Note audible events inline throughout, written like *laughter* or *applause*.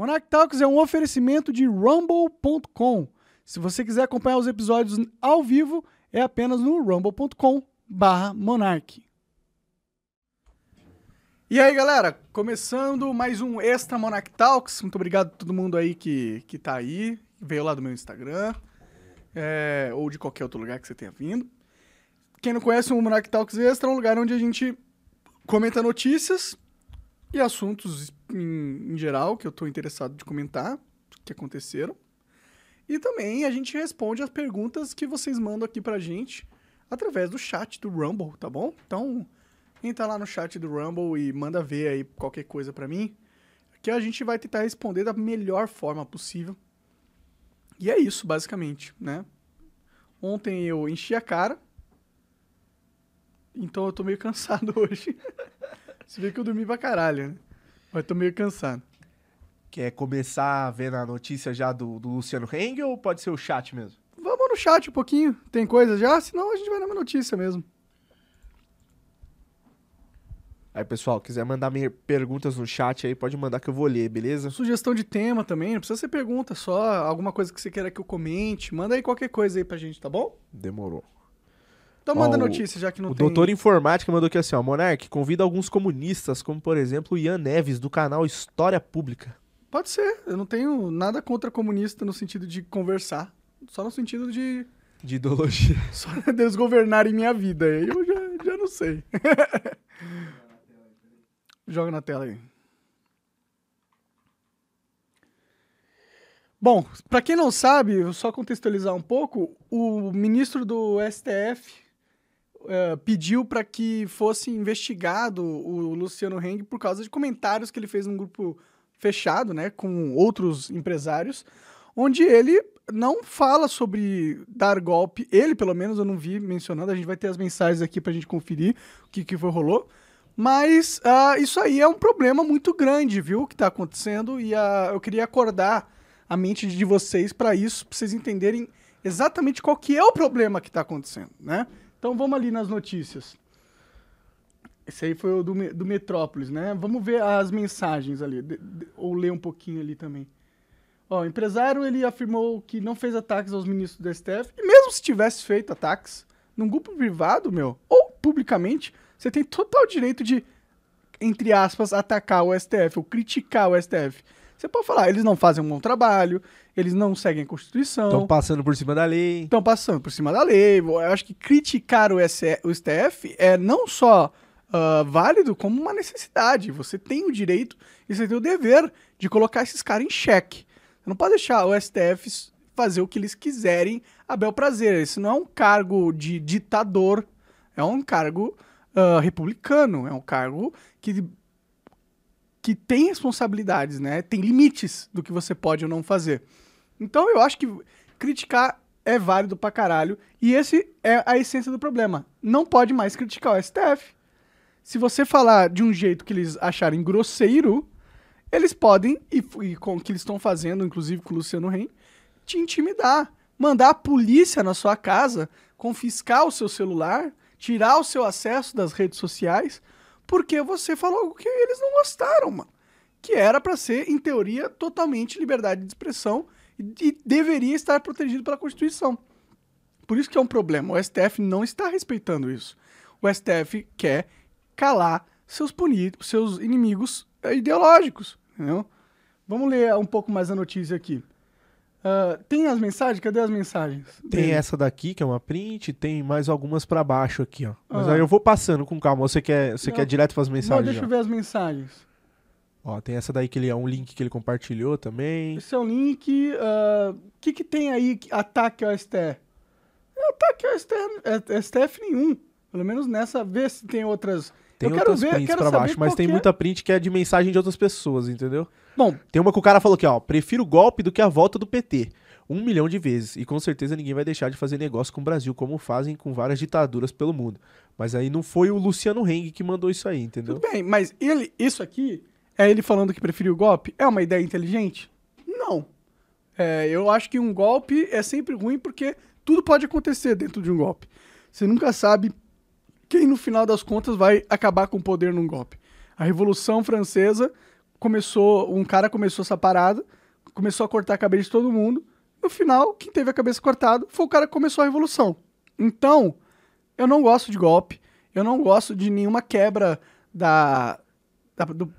Monarch Talks é um oferecimento de rumble.com. Se você quiser acompanhar os episódios ao vivo, é apenas no rumble.com barra monarch. E aí, galera, começando mais um Extra Monarch Talks. Muito obrigado a todo mundo aí que, que tá aí, veio lá do meu Instagram, é, ou de qualquer outro lugar que você tenha vindo. Quem não conhece o Monarch Talks Extra é um lugar onde a gente comenta notícias e assuntos em, em geral que eu tô interessado de comentar, que aconteceram. E também a gente responde as perguntas que vocês mandam aqui pra gente através do chat do Rumble, tá bom? Então, entra lá no chat do Rumble e manda ver aí qualquer coisa pra mim, que a gente vai tentar responder da melhor forma possível. E é isso, basicamente, né? Ontem eu enchi a cara, então eu tô meio *laughs* cansado hoje. Você vê que eu dormi pra caralho, né? Mas tô meio cansado. Quer começar vendo a notícia já do, do Luciano Heng ou pode ser o chat mesmo? Vamos no chat um pouquinho. Tem coisa já? Senão a gente vai na notícia mesmo. Aí, pessoal, quiser mandar perguntas no chat aí, pode mandar que eu vou ler, beleza? Sugestão de tema também, não precisa ser pergunta, só alguma coisa que você queira que eu comente. Manda aí qualquer coisa aí pra gente, tá bom? Demorou. Então manda Ó, o- notícia, já que não o tem... doutor Informática mandou aqui assim, ó. Monark, convida alguns comunistas, como por exemplo o Ian Neves, do canal História Pública. Pode ser, eu não tenho nada contra comunista no sentido de conversar. Só no sentido de De ideologia. *laughs* só deles governarem minha vida. Eu já, já não sei. *laughs* Joga na tela aí. Bom, pra quem não sabe, só contextualizar um pouco, o ministro do STF eh, pediu para que fosse investigado o Luciano Heng por causa de comentários que ele fez num grupo fechado, né, com outros empresários, onde ele não fala sobre dar golpe. Ele, pelo menos, eu não vi mencionando. A gente vai ter as mensagens aqui pra gente conferir o que, que foi rolou. Mas ah, isso aí é um problema muito grande, viu? O que tá acontecendo. E ah, eu queria acordar a mente de vocês para isso, pra vocês entenderem exatamente qual que é o problema que tá acontecendo, né? Então vamos ali nas notícias. Esse aí foi o do, do Metrópolis, né? Vamos ver as mensagens ali, de- de- ou ler um pouquinho ali também. Ó, o empresário ele afirmou que não fez ataques aos ministros do STF, e mesmo se tivesse feito ataques num grupo privado, meu, ou publicamente, você tem total direito de, entre aspas, atacar o STF ou criticar o STF. Você pode falar, eles não fazem um bom trabalho, eles não seguem a Constituição, Estão passando por cima da lei. estão passando por cima da lei. Eu acho que criticar o, o STF é não só ah, válido, como uma necessidade. Você tem o direito e você tem o dever de colocar esses caras em xeque. Você não pode deixar o STF fazer o que eles quiserem a bel prazer. Esse não é um cargo de ditador, é um cargo ah, republicano, é um cargo que que tem responsabilidades, né? Tem limites do que você pode ou não fazer. Então eu acho que criticar é válido pra caralho. E esse é a essência do problema. Não pode mais criticar o STF. Se você falar de um jeito que eles acharem grosseiro, eles podem, e, e com o que eles estão fazendo, inclusive com o Luciano Ren, te intimidar. Mandar a polícia na sua casa, confiscar o seu celular, tirar o seu acesso das redes sociais, porque você falou algo que eles não gostaram, mano. Que era pra ser, em teoria, totalmente liberdade de expressão e, e deveria estar protegido pela Constituição. Por isso que é um problema. O STF não está respeitando isso. O STF quer calar seus punidos, seus inimigos eh, ideológicos, entendeu? Vamos ler um pouco mais a notícia aqui. Ah, tem as mensagens? Cadê as mensagens? Tem Dele. essa daqui, que é uma print, tem mais algumas pra baixo aqui, ó. Mas Ah. aí eu vou passando com calma. Você quer, você Não. quer direto pras Não, mensagens? deixa já? eu ver as mensagens. Ó, tem essa daí que ele é um link que ele compartilhou também. Esse é o link. ah, O que, que tem aí que ataque ao STF? É ataque ao STF, é- STF nenhum. Pelo menos nessa, vê se tem outras. Tem eu quero outras ver, prints quero pra saber baixo, mas tem é. muita print que é de mensagem de outras pessoas, entendeu? Bom, Tem uma que o cara falou aqui, ó. Prefiro o golpe do que a volta do PT. Um milhão de vezes. E com certeza ninguém vai deixar de fazer negócio com o Brasil, como fazem com várias ditaduras pelo mundo. Mas aí não foi o Luciano Heng que mandou isso aí, entendeu? tudo bem, mas ele, isso aqui é ele falando que preferiu o golpe? É uma ideia inteligente? Não. É, eu acho que um golpe é sempre ruim porque tudo pode acontecer dentro de um golpe. Você nunca sabe quem no final das contas vai acabar com o poder num golpe. A Revolução Francesa começou, um cara começou essa parada, começou a cortar a cabeça de todo mundo. No final, quem teve a cabeça cortada foi o cara que começou a revolução. Então, eu não gosto de golpe, eu não gosto de nenhuma quebra da, da do,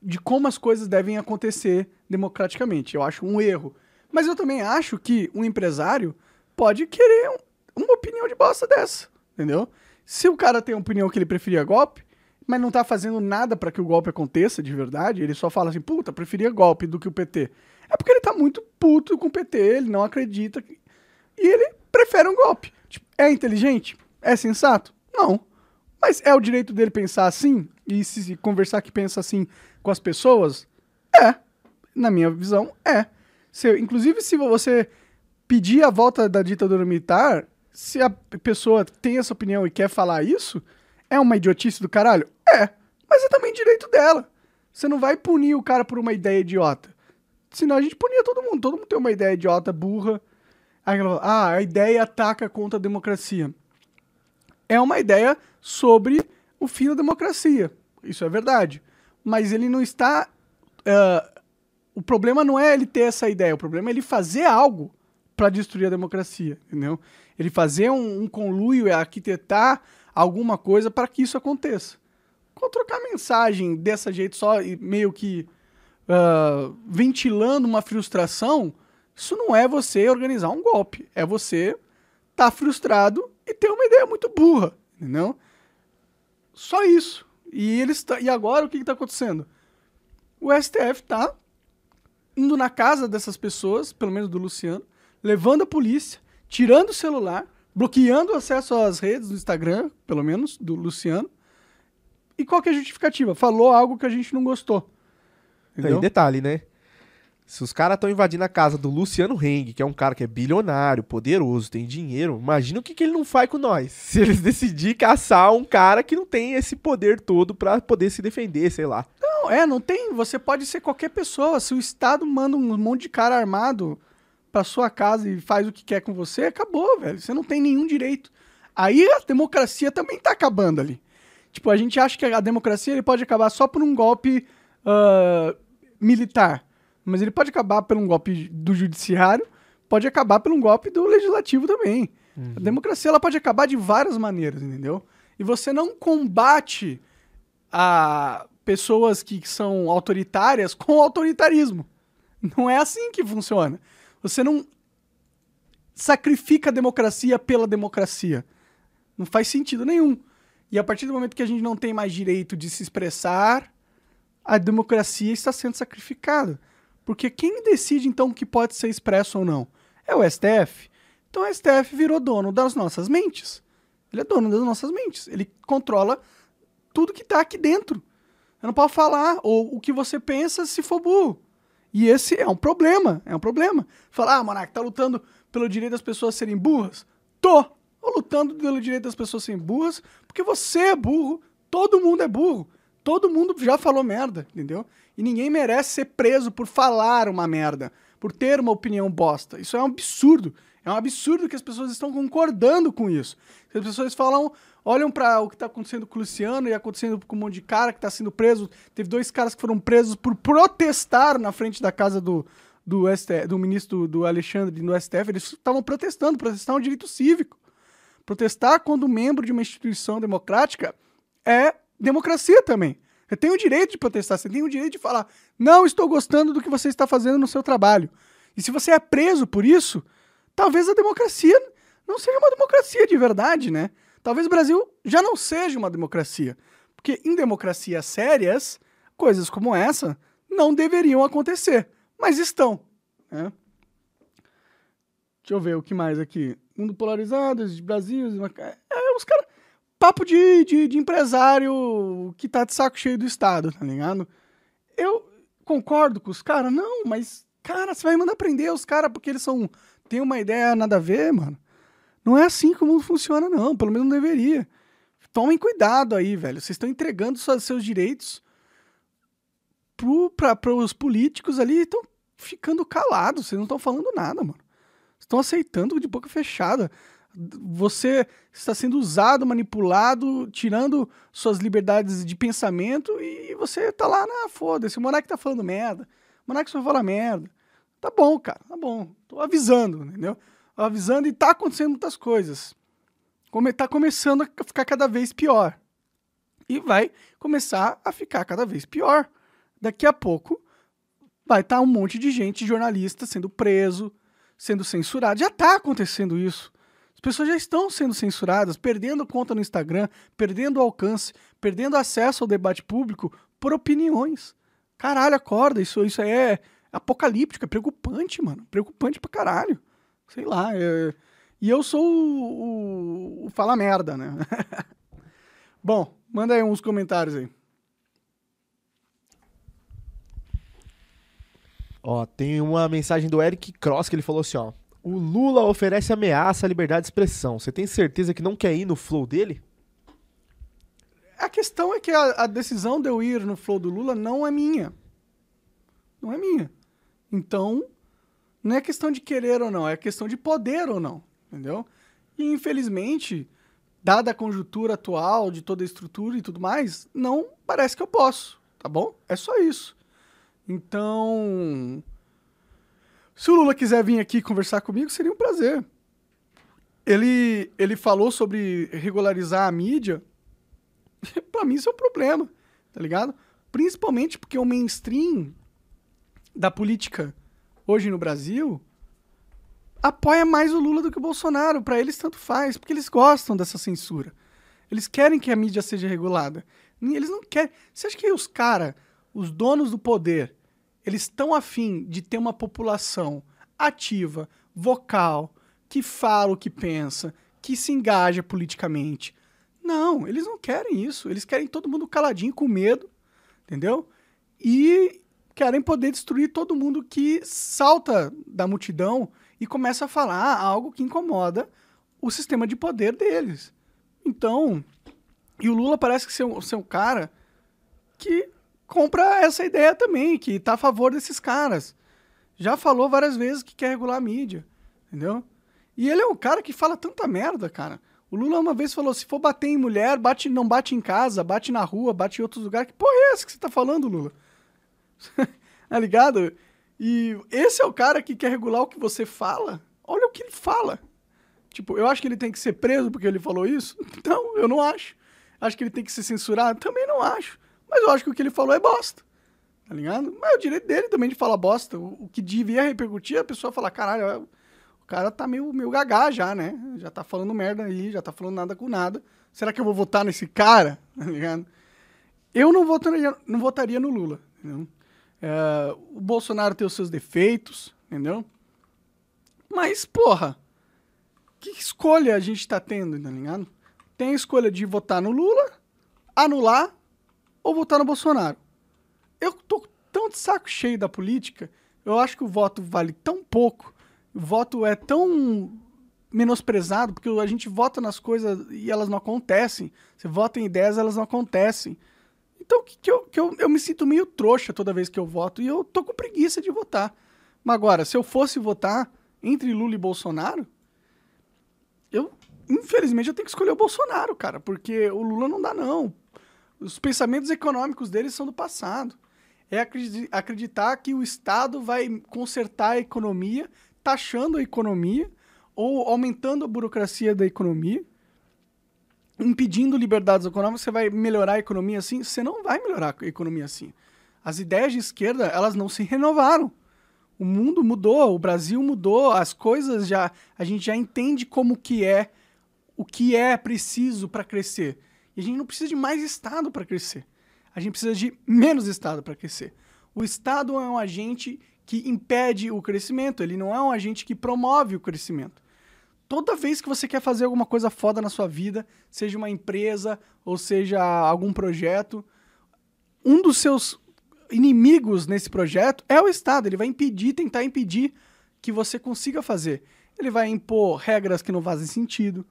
de como as coisas devem acontecer democraticamente. Eu acho um erro. Mas eu também acho que um empresário pode querer um, uma opinião de bosta dessa, entendeu? Se o cara tem a opinião que ele preferia golpe, mas não tá fazendo nada para que o golpe aconteça de verdade, ele só fala assim, puta, preferia golpe do que o PT. É porque ele tá muito puto com o PT, ele não acredita. Que... E ele prefere um golpe. Tipo, é inteligente? É sensato? Não. Mas é o direito dele pensar assim e se conversar que pensa assim com as pessoas? É. Na minha visão, é. Se, inclusive, se você pedir a volta da ditadura militar, se a pessoa tem essa opinião e quer falar isso, é uma idiotice do caralho? É. Mas é também direito dela. Você não vai punir o cara por uma ideia idiota. Senão a gente punia todo mundo. Todo mundo tem uma ideia idiota, burra. Aí ela fala, ah, a ideia ataca contra a democracia. É uma ideia sobre o fim da democracia. Isso é verdade. Mas ele não está. Uh, o problema não é ele ter essa ideia, o problema é ele fazer algo para destruir a democracia, entendeu? Ele fazer um, um conluio, é arquitetar alguma coisa para que isso aconteça. Com trocar mensagem dessa jeito só, meio que uh, ventilando uma frustração, isso não é você organizar um golpe. É você estar tá frustrado e ter uma ideia muito burra, entendeu? Só isso. E eles e agora o que está acontecendo? O STF está indo na casa dessas pessoas, pelo menos do Luciano, levando a polícia, tirando o celular, bloqueando o acesso às redes do Instagram, pelo menos, do Luciano. E qual que é a justificativa? Falou algo que a gente não gostou. Entendeu? detalhe, né? Se os caras estão invadindo a casa do Luciano Heng, que é um cara que é bilionário, poderoso, tem dinheiro, imagina o que, que ele não faz com nós. *laughs* Se eles decidirem caçar um cara que não tem esse poder todo para poder se defender, sei lá. Não, é, não tem. Você pode ser qualquer pessoa. Se o Estado manda um monte de cara armado pra sua casa e faz o que quer com você, acabou, velho. Você não tem nenhum direito. Aí a democracia também tá acabando ali. Tipo, a gente acha que a democracia ele pode acabar só por um golpe. Uh, militar, mas ele pode acabar por um golpe do judiciário, pode acabar por um golpe do legislativo também. Uhum. A democracia ela pode acabar de várias maneiras, entendeu? E você não combate a pessoas que são autoritárias com autoritarismo. Não é assim que funciona. Você não sacrifica a democracia pela democracia. Não faz sentido nenhum. E a partir do momento que a gente não tem mais direito de se expressar, a democracia está sendo sacrificada. Porque quem decide então o que pode ser expresso ou não? É o STF. Então o STF virou dono das nossas mentes. Ele é dono das nossas mentes. Ele controla tudo que está aqui dentro. Eu não posso falar ou o que você pensa se for burro. E esse é um problema, é um problema. Falar, ah, Monark, tá lutando pelo direito das pessoas serem burras? Tô! Tô lutando pelo direito das pessoas serem burras, porque você é burro, todo mundo é burro todo mundo já falou merda, entendeu? E ninguém merece ser preso por falar uma merda, por ter uma opinião bosta. Isso é um absurdo. É um absurdo que as pessoas estão concordando com isso. As pessoas falam, olham para o que está acontecendo com o Luciano e acontecendo com um monte de cara que está sendo preso. Teve dois caras que foram presos por protestar na frente da casa do, do, STF, do ministro do Alexandre no STF. Eles estavam protestando, protestar é um direito cívico. Protestar quando membro de uma instituição democrática é democracia também. Você tem o direito de protestar, você tem o direito de falar: não estou gostando do que você está fazendo no seu trabalho. E se você é preso por isso, talvez a democracia não seja uma democracia de verdade, né? Talvez o Brasil já não seja uma democracia. Porque em democracias sérias, coisas como essa não deveriam acontecer, mas estão. Né? Deixa eu ver o que mais aqui. Mundo polarizado, Brasil. É, os caras papo de, de, de, empresário que tá de saco cheio do Estado, tá ligado? Eu concordo com os caras, não, mas, cara, você vai mandar prender os caras porque eles são. Tem uma ideia nada a ver, mano. Não é assim como funciona, não. Pelo menos não deveria. Tomem cuidado aí, velho. Vocês estão entregando seus, direitos para os políticos ali estão ficando calados. Vocês não estão falando nada, mano. Estão aceitando de boca fechada Você está sendo usado, manipulado, tirando suas liberdades de pensamento e você tá lá na foda-se. O Monark tá falando merda. O Monark só fala merda. Tá bom, cara, tá bom. Tô avisando, entendeu? Tô avisando e tá acontecendo muitas coisas. Come, tá começando a ficar cada vez pior. E vai começar a ficar cada vez pior. Daqui a pouco vai estar tá um monte de gente, jornalista, sendo preso, sendo censurado. Já tá acontecendo isso. As pessoas já estão sendo censuradas, perdendo conta no Instagram, perdendo alcance, perdendo acesso ao debate público por opiniões. Caralho, acorda, isso, isso é apocalíptico, é preocupante, mano. Preocupante pra caralho. Sei lá. É... E eu sou o, o, o fala merda, né? *laughs* Bom, manda aí uns comentários aí. Ó, tem uma mensagem do Eric Cross que ele falou assim, ó. O Lula oferece ameaça à liberdade de expressão. Você tem certeza que não quer ir no flow dele? A questão é que a, a decisão de eu ir no flow do Lula não é minha. Não é minha. Então, não é questão de querer ou não, é questão de poder ou não, entendeu? E infelizmente, dada a conjuntura atual de toda a estrutura e tudo mais, não parece que eu posso, tá bom? É só isso. Então, se o Lula quiser vir aqui conversar comigo, seria um prazer. Ele, ele falou sobre regularizar a mídia. *laughs* para mim isso é um problema, tá ligado? Principalmente porque o mainstream da política hoje no Brasil apoia mais o Lula do que o Bolsonaro. Para eles tanto faz, porque eles gostam dessa censura. Eles querem que a mídia seja regulada. Eles não querem. Você acha que os caras, os donos do poder, eles estão afim de ter uma população ativa, vocal, que fala o que pensa, que se engaja politicamente. Não, eles não querem isso. Eles querem todo mundo caladinho, com medo, entendeu? E querem poder destruir todo mundo que salta da multidão e começa a falar algo que incomoda o sistema de poder deles. Então, e o Lula parece que ser um, ser um cara que compra essa ideia também, que tá a favor desses caras. Já falou várias vezes que quer regular a mídia, entendeu? E ele é um cara que fala tanta merda, cara. O Lula uma vez falou: se for bater em mulher, bate, não bate em casa, bate na rua, bate em outros lugares. Que porra é essa que você tá falando, Lula? *laughs* tá ligado? E esse é o cara que quer regular o que você fala. Olha o que ele fala. Tipo, eu acho que ele tem que ser preso porque ele falou isso? *laughs* Não, eu não acho. Acho que ele tem que ser censurado? Também não acho. Mas eu acho que o que ele falou é bosta. Tá ligado? Mas é o direito dele também de falar bosta. O, o que devia repercutir, a pessoa falar, caralho, é, o cara tá meio, meio gagá já, né? Já tá falando merda aí, já tá falando nada com nada. Será que eu vou votar nesse cara? *laughs* Tá ligado? Eu não votaria, não votaria no Lula, entendeu? É, o Bolsonaro tem os seus defeitos, entendeu? Mas, porra, que escolha a gente tá tendo, tá ligado? Tem a escolha de votar no Lula, anular ou votar no Bolsonaro. Eu tô tão de saco cheio da política, eu acho que o voto vale tão pouco, o voto é tão menosprezado, porque a gente vota nas coisas e elas não acontecem. Você vota em ideias, elas não acontecem. Então, que, que, eu, que eu, eu me sinto meio trouxa toda vez que eu voto e eu tô com preguiça de votar. Mas agora, se eu fosse votar entre Lula e Bolsonaro, eu, infelizmente, eu tenho que escolher o Bolsonaro, cara, porque o Lula não dá, não. Os pensamentos econômicos deles são do passado. É acreditar que o Estado vai consertar a economia, taxando a economia ou aumentando a burocracia da economia, impedindo liberdades econômicas, você vai melhorar a economia assim? Você não vai melhorar a economia assim. As ideias de esquerda, elas não se renovaram. O mundo mudou, o Brasil mudou, as coisas já a gente já entende como que é o que é preciso para crescer. E a gente não precisa de mais Estado para crescer. A gente precisa de menos Estado para crescer. O Estado é um agente que impede o crescimento, ele não é um agente que promove o crescimento. Toda vez que você quer fazer alguma coisa foda na sua vida, seja uma empresa ou seja algum projeto, um dos seus inimigos nesse projeto é o Estado. Ele vai impedir, tentar impedir que você consiga fazer. Ele vai impor regras que não fazem sentido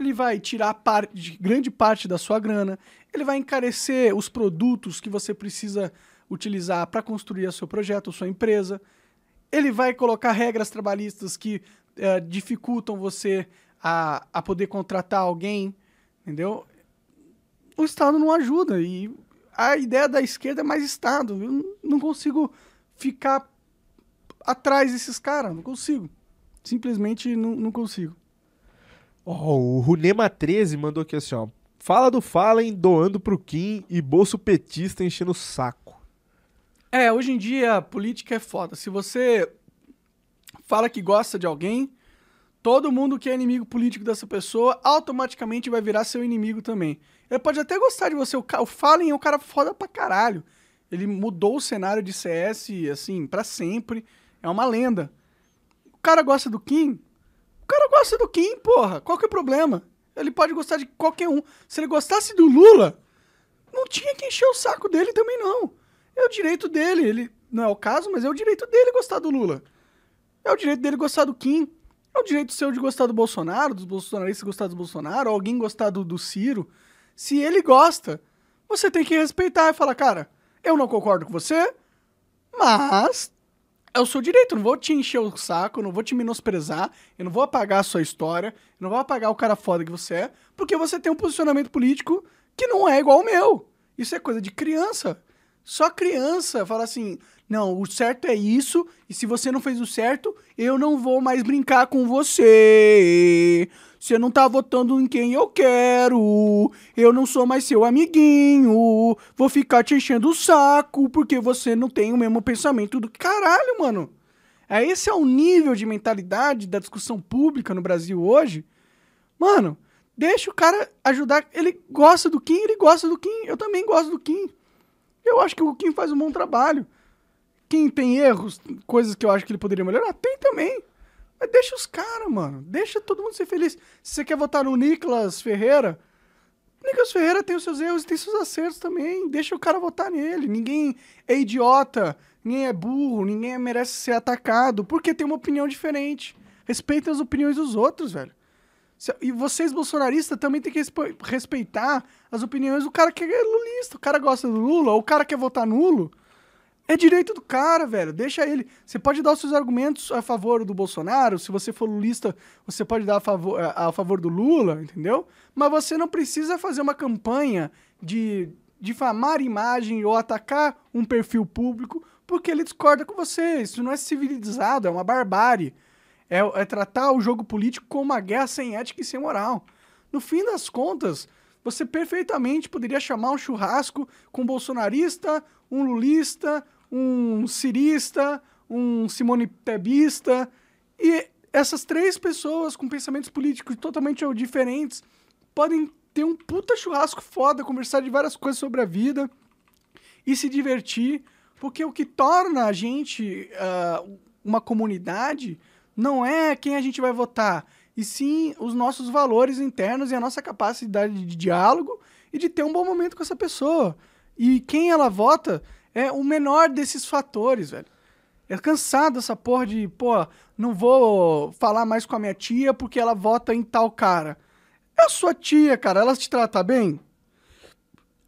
ele vai tirar parte, grande parte da sua grana, ele vai encarecer os produtos que você precisa utilizar para construir o seu projeto, a sua empresa. Ele vai colocar regras trabalhistas que é, dificultam você a, a poder contratar alguém, entendeu? O Estado não ajuda e a ideia da esquerda é mais Estado. Eu não- consigo ficar atrás desses caras, não consigo. Simplesmente não, não consigo. Ó, o Runema13 mandou aqui assim, ó. Fala do Fallen doando pro Kim e bolso petista enchendo o saco. É, hoje em dia a política é foda. Se você fala que gosta de alguém, todo mundo que é inimigo político dessa pessoa automaticamente vai virar seu inimigo também. Ele pode até gostar de você. O, o Fallen é um cara foda pra caralho. Ele mudou o cenário de CS, assim, pra sempre. É uma lenda. O cara gosta do Kim? O cara gosta do Kim, porra. Qual que é o problema? Ele pode gostar de qualquer um. Se ele gostasse do Lula, não tinha que encher o saco dele também, não. É o direito dele. Ele não é o caso, mas é o direito dele gostar do Lula. É o direito dele gostar do Kim. É o direito seu de gostar do Bolsonaro, dos bolsonaristas gostar do Bolsonaro, alguém gostar do, do Ciro. Se ele gosta, você tem que respeitar e falar, cara, eu não concordo com você, mas é o seu direito. Eu não vou te encher o saco, eu não vou te menosprezar, eu não vou apagar a sua história, eu não vou apagar o cara foda que você é, porque você tem um posicionamento político que não é igual ao meu. Isso é coisa de criança. Só criança fala assim: não, o certo é isso, e se você não fez o certo, eu não vou mais brincar com você. Você não tá votando em quem eu quero. Eu não sou mais seu amiguinho. Vou ficar te enchendo o saco porque você não tem o mesmo pensamento do caralho, mano. É esse é o nível de mentalidade da discussão pública no Brasil hoje. Mano, deixa o cara ajudar. Ele gosta do Kim, ele gosta do Kim. Eu também gosto do Kim. Eu acho que o Kim faz um bom trabalho. Quem tem erros, coisas que eu acho que ele poderia melhorar, tem também. Mas deixa os caras, mano. Deixa todo mundo ser feliz. Se você quer votar no Nicolas Ferreira, Nicolas Ferreira tem os seus erros e tem seus acertos também. Deixa o cara votar nele. Ninguém é idiota, ninguém é burro, ninguém merece ser atacado porque tem uma opinião diferente. Respeita as opiniões dos outros, velho. E vocês, bolsonaristas, também tem que respe- respeitar as opiniões do cara que é lulista. O cara gosta do Lula, ou o cara quer votar nulo. É direito do cara, velho. Deixa ele. Você pode dar os seus argumentos a favor do Bolsonaro. Se você for lulista, você pode dar a favor, a, a favor do Lula, entendeu? Mas você não precisa fazer uma campanha de difamar imagem ou atacar um perfil público porque ele discorda com você. Isso não é civilizado, é uma barbárie. É, é tratar o jogo político como uma guerra sem ética e sem moral. No fim das contas, você perfeitamente poderia chamar um churrasco com um bolsonarista, um lulista, um cirista, um Simone Tebista. E essas três pessoas com pensamentos políticos totalmente diferentes podem ter um puta churrasco foda, conversar de várias coisas sobre a vida e se divertir, porque o que torna a gente ah, uma comunidade não é quem a gente vai votar, e sim os nossos valores internos e a nossa capacidade de diálogo e de ter um bom momento com essa pessoa. E quem ela vota é o menor desses fatores, velho. É cansado essa porra de, pô, não vou falar mais com a minha tia porque ela vota em tal cara. É a sua tia, cara, ela te trata bem?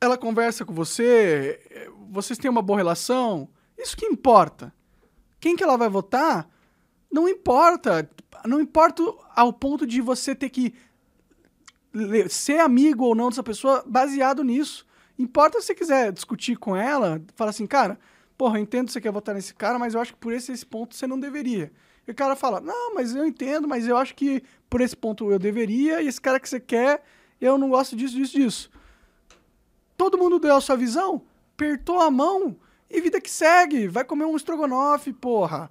Ela conversa com você? Vocês têm uma boa relação? Isso que importa. Quem que ela vai votar? Não importa. Não importa ao ponto de você ter que ser amigo ou não dessa pessoa baseado nisso. Importa se você quiser discutir com ela, fala assim, cara, porra, eu entendo que você quer votar nesse cara, mas eu acho que por esse, esse ponto você não deveria. E o cara fala, não, mas eu entendo, mas eu acho que por esse ponto eu deveria, e esse cara que você quer, eu não gosto disso, disso, disso. Todo mundo deu a sua visão, apertou a mão e vida que segue. Vai comer um estrogonofe, porra.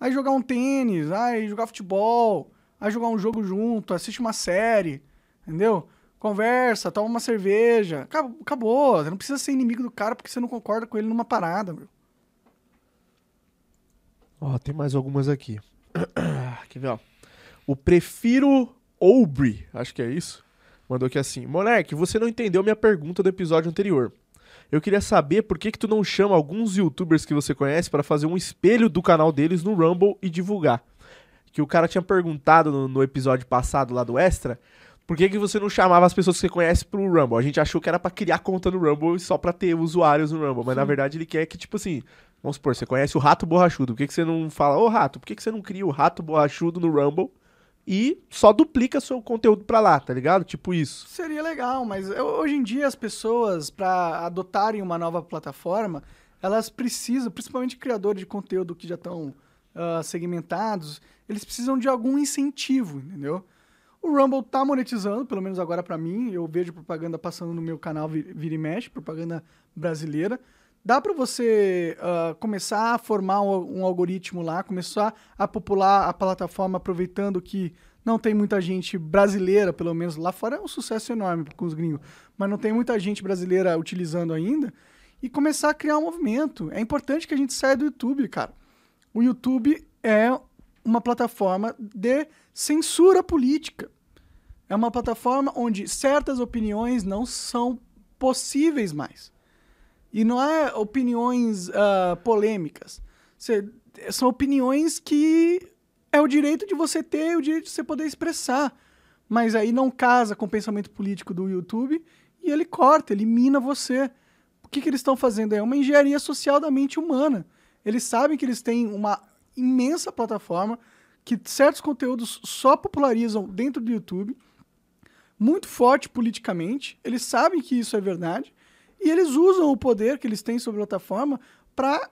Aí jogar um tênis, aí jogar futebol, aí jogar um jogo junto, assiste uma série, entendeu? Conversa, toma uma cerveja. Acabou, acabou. Você não precisa ser inimigo do cara porque você não concorda com ele numa parada, meu. Ó, tem mais algumas aqui. *coughs* Quer ver, ó? O Prefiro Oubre, acho que é isso. Mandou aqui assim: Moleque, você não entendeu minha pergunta do episódio anterior. Eu queria saber por que, que tu não chama alguns youtubers que você conhece para fazer um espelho do canal deles no Rumble e divulgar. Que o cara tinha perguntado no, no episódio passado lá do Extra. Por que, que você não chamava as pessoas que você conhece pro Rumble? A gente achou que era pra criar conta no Rumble só pra ter usuários no Rumble. Mas na verdade ele quer que, tipo assim, Vamos supor, você conhece o Rato Borrachudo. Por que, que você não fala, ô Rato, por que, que você não cria o Rato Borrachudo no Rumble e só duplica seu conteúdo pra lá, tá ligado? Tipo isso. Seria legal, mas eu- hoje em dia as pessoas, para adotarem uma nova plataforma, elas precisam, principalmente criadores de conteúdo que já estão ah, segmentados, eles precisam de algum incentivo, entendeu? O Rumble tá monetizando, pelo menos agora pra mim, eu vejo propaganda passando no meu canal vi- vira e mexe, propaganda brasileira. Dá pra você ah, começar a formar um, um algoritmo lá, começar a popular a plataforma aproveitando que não tem muita gente brasileira, pelo menos lá fora é um sucesso enorme com os gringos, mas não tem muita gente brasileira utilizando ainda, e começar a criar um movimento. É importante que a gente saia do YouTube, cara. O YouTube é uma plataforma de censura política. É uma plataforma onde certas opiniões não são possíveis mais. E não é opiniões ah, polêmicas. Cê- são opiniões que é o direito de você ter, o direito de você poder expressar. Mas aí não casa com o pensamento político do YouTube e ele corta, elimina você. O que, que eles estão fazendo? É uma engenharia social da mente humana. Eles sabem que eles têm uma imensa plataforma que certos conteúdos só popularizam dentro do YouTube, muito forte politicamente. Eles sabem que isso é verdade e eles usam o poder que eles têm sobre a plataforma para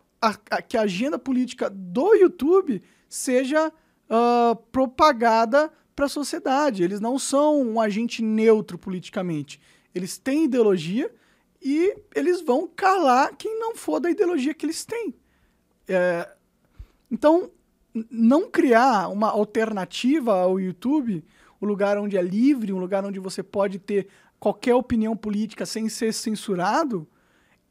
que a agenda política do YouTube seja ah, propagada para a sociedade. Eles não são um agente neutro politicamente. Eles têm ideologia e eles vão calar quem não for da ideologia que eles têm. É, então, não criar uma alternativa ao YouTube, um lugar onde é livre, um lugar onde você pode ter qualquer opinião política sem ser censurado,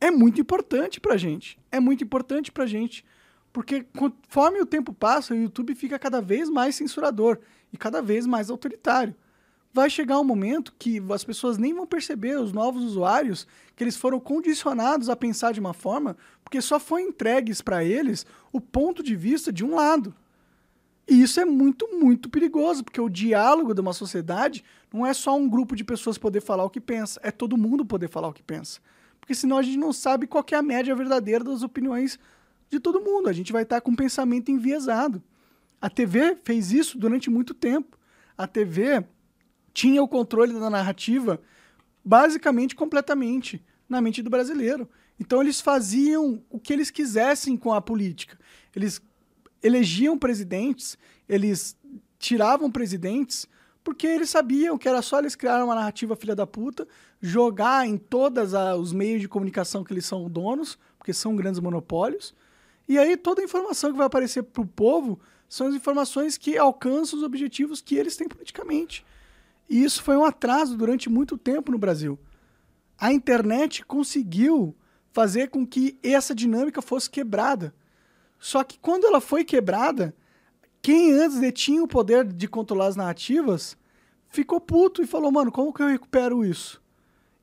é muito importante pra gente. É muito importante pra gente. Porque conforme o tempo passa, o YouTube fica cada vez mais censurador e cada vez mais autoritário. Vai chegar um momento que as pessoas nem vão perceber, os novos usuários, que eles foram condicionados a pensar de uma forma, porque só foi entregues para eles o ponto de vista de um lado. E isso é muito, muito perigoso, porque o diálogo de uma sociedade não é só um grupo de pessoas poder falar o que pensa, é todo mundo poder falar o que pensa. Porque senão a gente não sabe qual é a média verdadeira das opiniões de todo mundo. A gente vai estar com um pensamento enviesado. A TV fez isso durante muito tempo. A TV tinha o controle da narrativa basicamente completamente na mente do brasileiro. Então eles faziam o que eles quisessem com a política. Eles elegiam presidentes, eles tiravam presidentes, porque eles sabiam que era só eles criarem uma narrativa filha da puta, jogar em todos os meios de comunicação que eles são donos, porque são grandes monopólios, e aí toda a informação que vai aparecer para o povo são as informações que alcançam os objetivos que eles têm politicamente. E isso foi um atraso durante muito tempo no Brasil. A internet conseguiu fazer com que essa dinâmica fosse quebrada. Só que quando ela foi quebrada, quem antes detinha o poder de controlar as narrativas ficou puto e falou: "Mano, como que eu recupero isso?"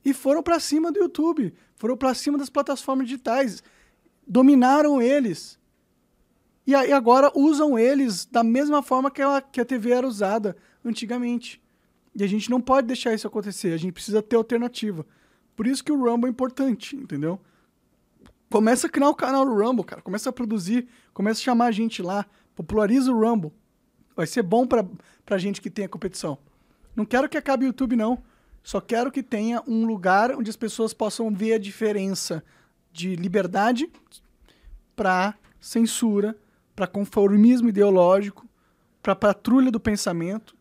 E foram para cima do YouTube, foram para cima das plataformas digitais, dominaram eles. E aí agora usam eles da mesma forma que a, que a TV era usada antigamente. E a gente não pode deixar isso acontecer, a gente precisa ter alternativa. Por isso que o Rumble é importante, entendeu? Começa a criar o canal do Rumble, cara. Começa a produzir, começa a chamar a gente lá, populariza o Rumble. Vai ser bom pra, pra gente que tem a competição. Não quero que acabe o YouTube, não. Só quero que tenha um lugar onde as pessoas possam ver a diferença de liberdade para censura, para conformismo ideológico, para patrulha do pensamento,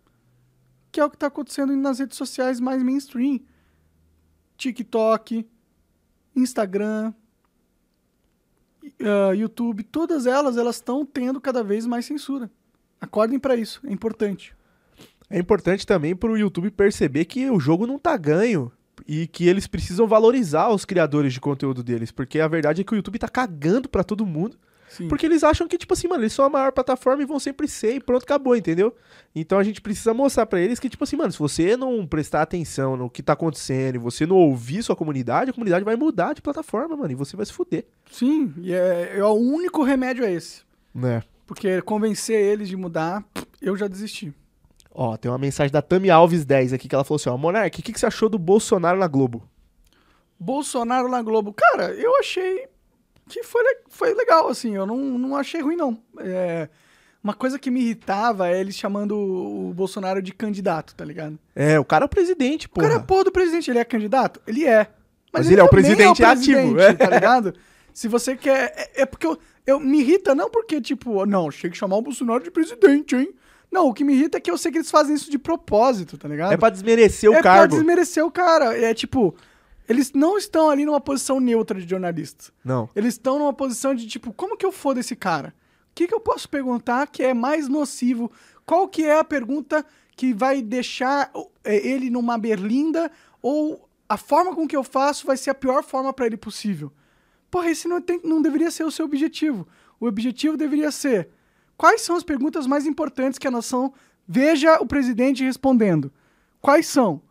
que é o que está acontecendo nas redes sociais mais mainstream. TikTok, Instagram, uh, YouTube, todas elas elas estão tendo cada vez mais censura. Acordem para isso, é importante. É importante também pro YouTube perceber que o jogo não tá ganho e que eles precisam valorizar os criadores de conteúdo deles, porque a verdade é que o YouTube tá cagando pra todo mundo. Sim. Porque eles acham que, tipo assim, mano, eles são a maior plataforma e vão sempre ser e pronto, acabou, entendeu? Então a gente precisa mostrar pra eles que, tipo assim, mano, se você não prestar atenção no que tá acontecendo e você não ouvir sua comunidade, a comunidade vai mudar de plataforma, mano, e você vai se fuder. Sim, e é, é o único remédio é esse. Né? Porque convencer eles de mudar, eu já desisti. Ó, tem uma mensagem da Tami Alves 10 aqui que ela falou assim: ó, Monark, o que, que você achou do Bolsonaro na Globo? Bolsonaro na Globo. Cara, eu achei que foi, foi legal, assim. Eu não, não achei ruim, não. É, Uma coisa que me irritava é eles chamando o Bolsonaro de candidato, tá ligado? É, o cara é o presidente, O porra. cara é porra do presidente, ele é candidato? Ele é. Mas ele é o também presidente ativo, é. tá ligado? Se você quer. É, é porque eu, eu me irrita, não porque, tipo, não, chega que chamar o Bolsonaro de presidente, hein? Não, o que me irrita é que eu sei que eles fazem isso de propósito, tá ligado? É pra desmerecer o é pra cargo. desmerecer o cara. É tipo, eles não estão ali numa posição neutra de jornalista. Não. Eles estão numa posição de tipo, como que eu fodo esse cara? O que, que eu posso perguntar que é mais nocivo? Qual que é a pergunta que vai deixar é, ele numa berlinda ou a forma com que eu faço vai ser a pior forma pra ele possível? Porra, esse não, tem, não deveria ser o seu objetivo. O objetivo deveria ser quais são as perguntas mais importantes que a nação veja o presidente respondendo? Quais são?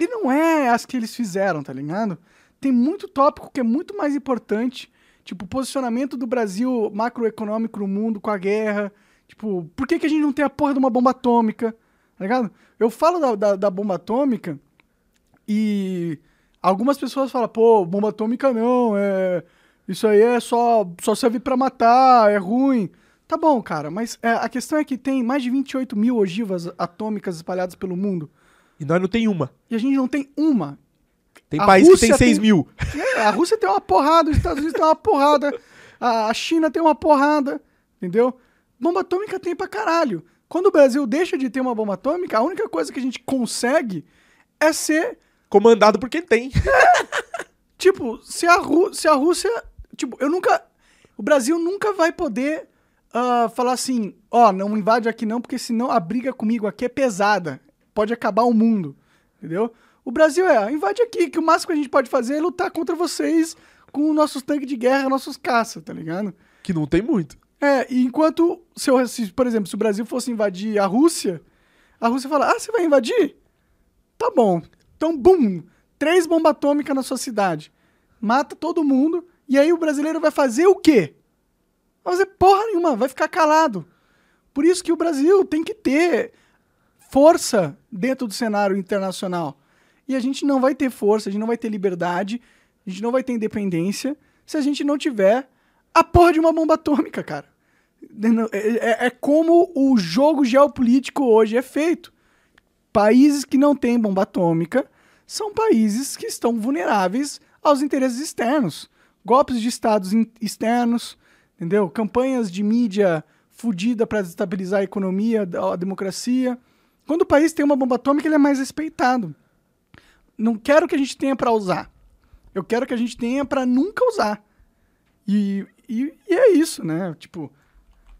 E não é as que eles fizeram, tá ligado? Tem muito tópico que é muito mais importante. Tipo, posicionamento do Brasil macroeconômico no mundo com a guerra. Tipo, por que, que a gente não tem a porra de uma bomba atômica? Tá ligado? Eu falo da, da, da bomba atômica e algumas pessoas falam, pô, bomba atômica não, é. Isso aí é só, só serve pra matar, é ruim. Tá bom, cara, mas é, a questão é que tem mais de 28 mil ogivas atômicas espalhadas pelo mundo. E nós não tem uma. E a gente não tem uma. Tem A país que tem Rússia 6 tem- mil. É, a Rússia tem uma porrada, os Estados Unidos tem uma porrada, a China tem uma porrada, entendeu? Bomba atômica tem pra caralho. Quando o Brasil deixa de ter uma bomba atômica, a única coisa que a gente consegue é ser, Comandado por quem tem. tipo, se a, Rú se a Rússia. Tipo, eu nunca. O Brasil nunca vai poder ah, falar assim: ó, não invade aqui não, porque senão a briga comigo aqui é pesada. Pode acabar o mundo, entendeu? O Brasil é, invade aqui, que o máximo que a gente pode fazer é lutar contra vocês com nossos tanques de guerra, nossos caças, tá ligado? Que não tem muito. É, e enquanto, se, eu, se, por exemplo, se o Brasil fosse invadir a Rússia, a Rússia fala, ah, você vai invadir? Tá bom. Então, bum, três bombas atômicas na sua cidade. Mata todo mundo, e aí o brasileiro vai fazer o quê? Vai fazer porra nenhuma, vai ficar calado. Por isso que o Brasil tem que ter força dentro do cenário internacional. E a gente não vai ter força, a gente não vai ter liberdade, a gente não vai ter independência se a gente não tiver a porra de uma bomba atômica, cara. É, é- é como o jogo geopolítico hoje é feito. Países que não têm bomba atômica são países que estão vulneráveis aos interesses externos. Golpes de estados externos, entendeu? Campanhas de mídia fudida para desestabilizar a economia, a democracia. Quando o país tem uma bomba atômica, ele é mais respeitado. Não quero que a gente tenha para usar. Eu quero que a gente tenha para nunca usar. E, e, e é isso, né? Tipo,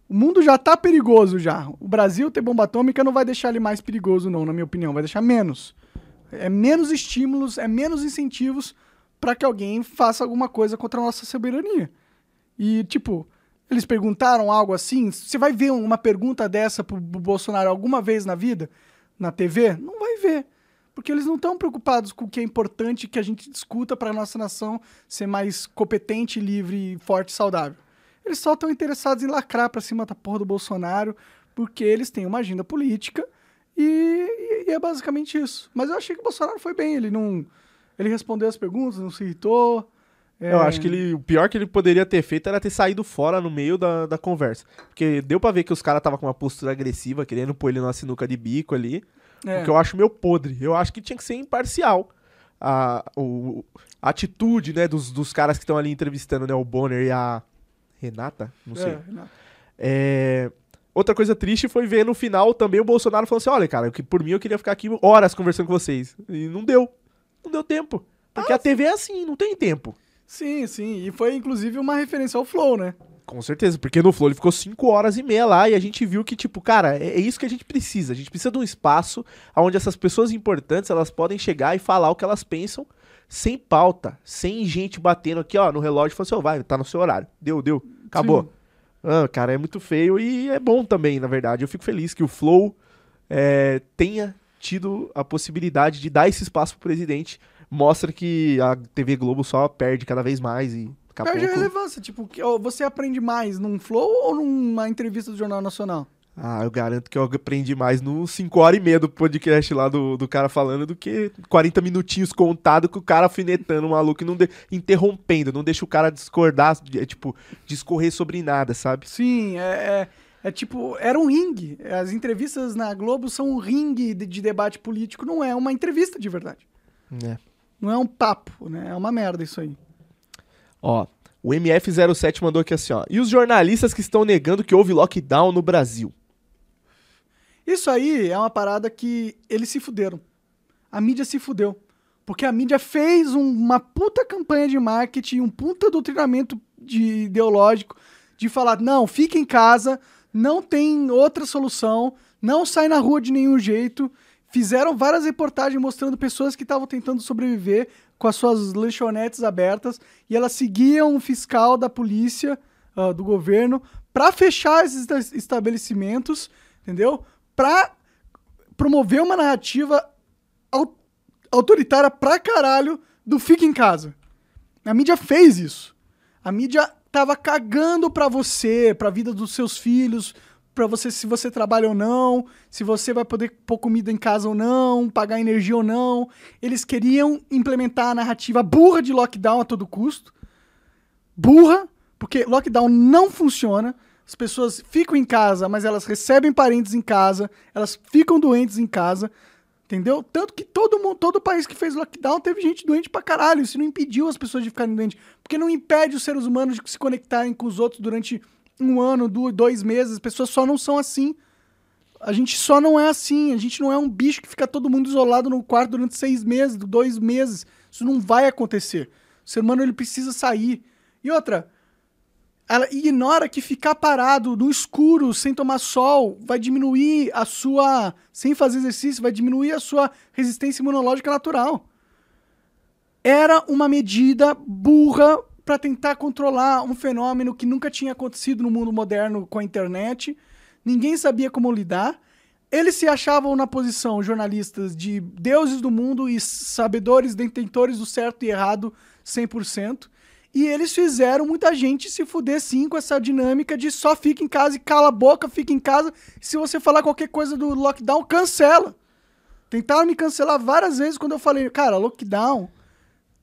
o mundo já tá perigoso já. O Brasil ter bomba atômica não vai deixar ele mais perigoso, não, na minha opinião. Vai deixar menos. É menos estímulos, é menos incentivos para que alguém faça alguma coisa contra a nossa soberania. E, tipo, eles perguntaram algo assim. Você vai ver uma pergunta dessa pro Bolsonaro alguma vez na vida? Na TV? Não vai ver. Porque eles não estão preocupados com o que é importante que a gente discuta para nossa nação ser mais competente, livre, forte e saudável. Eles só estão interessados em lacrar pra cima da porra do Bolsonaro, porque eles têm uma agenda política e- e é basicamente isso. Mas eu achei que o Bolsonaro foi bem, ele não. Ele respondeu as perguntas, não se irritou. É, Eu acho que ele, o pior que ele poderia ter feito era ter saído fora no meio da, da conversa. Porque deu pra ver que os caras estavam com uma postura agressiva, querendo pôr ele numa sinuca de bico ali. É. O que eu acho meio podre. Eu acho que tinha que ser imparcial. A, o, a atitude, né, dos, dos caras que estão ali entrevistando, né, o Bonner e a Renata, não sei. É, Renato. É, Outra coisa triste foi ver no final também o Bolsonaro falando assim: olha, cara, que por mim eu queria ficar aqui horas conversando com vocês. E não deu. Não deu tempo. Porque a TV é assim, não tem tempo. Sim, sim. E foi inclusive uma referência ao Flow, né? Com certeza, porque no Flow ele ficou 5 horas e meia lá e a gente viu que, tipo, cara, é, é isso que a gente precisa. A gente precisa de um espaço onde essas pessoas importantes elas podem chegar e falar o que elas pensam sem pauta, sem gente batendo aqui, ó, no relógio e falando assim, ó, vai, tá no seu horário. Deu, deu, acabou. Sim. Ah, cara, é muito feio e é bom também, na verdade. Eu fico feliz que o Flow é, tenha tido a possibilidade de dar esse espaço pro presidente. Mostra que a TV Globo só perde cada vez mais e daqui a Perde a relevância. Tipo, você aprende mais num Flow ou numa entrevista do Jornal Nacional? Ah, eu garanto que eu aprendi mais nos 5 horas e meia do podcast lá do, do cara falando do que 40 minutinhos contado com o cara afinetando o maluco e não de- interrompendo, não deixa o cara discordar, é, tipo, discorrer sobre nada, sabe? Sim, é, é, É tipo, era um ringue. As entrevistas na Globo são um ringue de, de debate político, não é uma entrevista de verdade. É. Não é um papo, né? É uma merda isso aí. Ó, o MF07 mandou aqui assim, ó. E os jornalistas que estão negando que houve lockdown no Brasil? Isso aí é uma parada que eles se fuderam. A mídia se fudeu. Porque a mídia fez um- uma puta campanha de marketing, um puta doutrinamento de ideológico de falar: não, fica em casa, não tem outra solução, não sai na rua de nenhum jeito. Fizeram várias reportagens mostrando pessoas que estavam tentando sobreviver com as suas lanchonetes abertas e elas seguiam o fiscal da polícia, ah, do governo, para fechar esses esta- estabelecimentos, entendeu? Para promover uma narrativa au- autoritária pra caralho do fica em casa. A mídia fez isso. A mídia tava cagando pra você, pra vida dos seus filhos, pra você se você trabalha ou não, se você vai poder pôr comida em casa ou não, pagar energia ou não. Eles queriam implementar a narrativa burra de lockdown a todo custo. Burra, porque lockdown não funciona. As pessoas ficam em casa, mas elas recebem parentes em casa, elas ficam doentes em casa. Entendeu? Tanto que todo mundo, todo país que fez lockdown teve gente doente pra caralho. Isso não impediu as pessoas de ficarem doentes. Porque não impede os seres humanos de se conectarem com os outros durante um ano, dois meses. As pessoas só não são assim. A gente só não é assim. A gente não é um bicho que fica todo mundo isolado no quarto durante seis meses, dois meses. Isso não vai acontecer. O ser humano ele precisa sair. E outra, ela ignora que ficar parado no escuro, sem tomar sol, vai diminuir a sua. sem fazer exercício, vai diminuir a sua resistência imunológica natural. Era uma medida burra para tentar controlar um fenômeno que nunca tinha acontecido no mundo moderno com a internet. Ninguém sabia como lidar. Eles se achavam na posição, jornalistas, de deuses do mundo e sabedores, detentores do certo e errado 100%. E eles fizeram muita gente se fuder sim com essa dinâmica de só fica em casa e cala a boca, fica em casa. Se você falar qualquer coisa do lockdown, cancela. Tentaram me cancelar várias vezes quando eu falei, cara, lockdown.